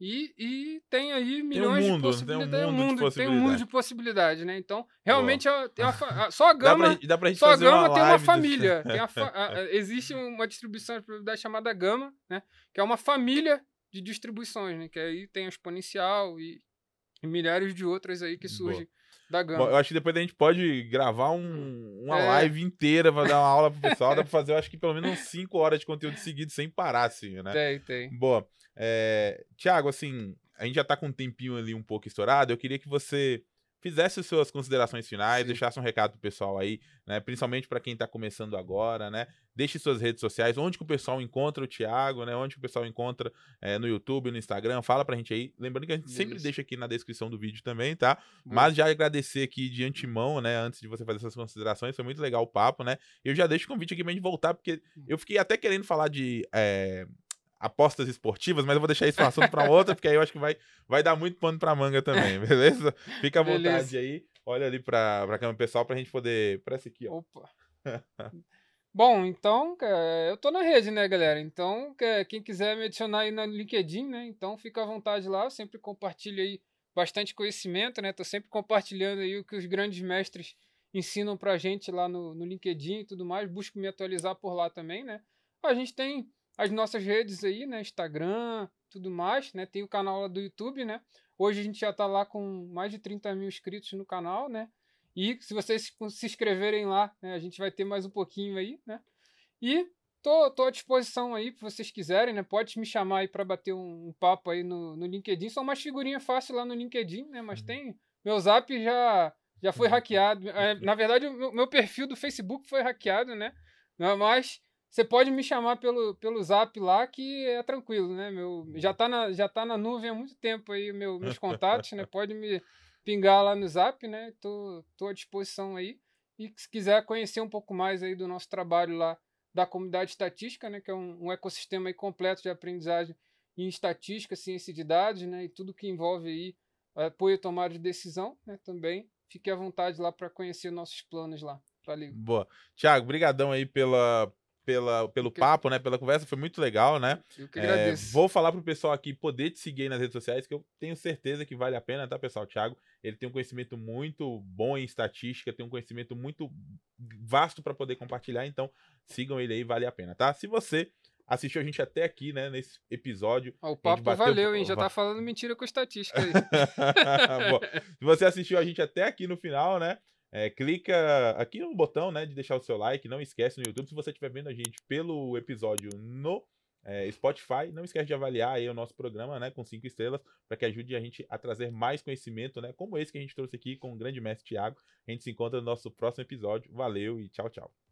E, e tem aí milhões mundo, de tem um possibilidades. mundo de tem um mundo de possibilidades, né? Então, realmente, é, tem uma fa- a- só a Dá pra, gama... dá pra Só a uma gama tem uma família. Tem fa- existe uma distribuição de probabilidade chamada gama, né? Que é uma família de distribuições, né? Que aí tem a exponencial e, e milhares de outras aí que Boa. surgem da Bom, gama. eu acho que depois a gente pode gravar um- uma É. live inteira pra dar uma aula pro pessoal. Dá pra fazer, eu acho que pelo menos uns 5 horas de conteúdo seguido sem parar, assim, né? Tem, tem. Boa. É, Tiago, assim, a gente já tá com um tempinho ali um pouco estourado. Eu queria que você fizesse as suas considerações finais, Sim. deixasse um recado pro pessoal aí, né? Principalmente para quem tá começando agora, né? Deixe suas redes sociais, onde que o pessoal encontra o Tiago, né? Onde que o pessoal encontra é, no YouTube, no Instagram. Fala pra gente aí. Lembrando que a gente sempre Beleza. deixa aqui na descrição do vídeo também, tá? Mas já agradecer aqui de antemão, né? Antes de você fazer essas considerações, foi muito legal o papo, né? Eu já deixo o convite aqui pra gente voltar, porque Hum. eu fiquei até querendo falar de é, apostas esportivas, mas eu vou deixar isso assunto pra outra, porque aí eu acho que vai, vai dar muito pano pra manga também, beleza? Fica à vontade Beleza. aí. Olha ali pra, pra câmera pessoal pra gente poder. Parece aqui, ó. Opa. Bom, então, cara, eu tô na rede, né, galera? Então, que- quem quiser me adicionar aí no LinkedIn, né? Então, fica à vontade lá. Eu sempre compartilho aí bastante conhecimento, né? Tô sempre compartilhando aí o que os grandes mestres ensinam pra gente lá no, no LinkedIn e tudo mais. Busco me atualizar por lá também, né? A gente tem as nossas redes aí, né? Instagram, tudo mais, né? Tem o canal lá do YouTube, né? Hoje a gente já tá lá com mais de 30 mil inscritos no canal, né? E se vocês se inscreverem lá, né, a gente vai ter mais um pouquinho aí, né? E tô, tô à disposição aí, se vocês quiserem, né? Pode me chamar aí para bater um, um papo aí no, no LinkedIn. São umas figurinhas fáceis lá no LinkedIn, né? Mas Uhum. tem. Meu zap já, já foi Uhum. hackeado. É, na verdade, o meu, meu perfil do Facebook foi hackeado, né? Mas você pode me chamar pelo, pelo zap lá que é tranquilo, né? Meu, já, tá na, já tá na nuvem há muito tempo aí, meu, meus contatos, né? Pode me pingar lá no zap, né? Tô, tô à disposição aí. E se quiser conhecer um pouco mais aí do nosso trabalho lá da comunidade estatística, né? Que é um, um ecossistema aí completo de aprendizagem em estatística, ciência de dados, né? E tudo que envolve aí apoio e tomada de decisão, né? Também fique à vontade lá para conhecer nossos planos lá. Valeu. Boa. Tiago, brigadão aí pela, pela, pelo Que- papo, né? Pela conversa, foi muito legal, né? Eu que É, agradeço. vou falar pro pessoal aqui poder te seguir aí nas redes sociais, que eu tenho certeza que vale a pena, tá, pessoal? O Thiago, ele tem um conhecimento muito bom em estatística, tem um conhecimento muito vasto para poder compartilhar, então sigam ele aí, vale a pena, tá? Se você assistiu a gente até aqui, né, nesse episódio, Ó, o papo bateu- valeu, hein? Já tá falando mentira com estatística aí. Bom, se você assistiu a gente até aqui no final, né? É, clica aqui no botão, né, de deixar o seu like. Não esquece no YouTube, se você estiver vendo a gente pelo episódio no é, Spotify, não esquece de avaliar aí o nosso programa, né, com cinco estrelas, para que ajude a gente a trazer mais conhecimento, né, como esse que a gente trouxe aqui com o grande mestre Tiago. A gente se encontra no nosso próximo episódio. Valeu e tchau, tchau.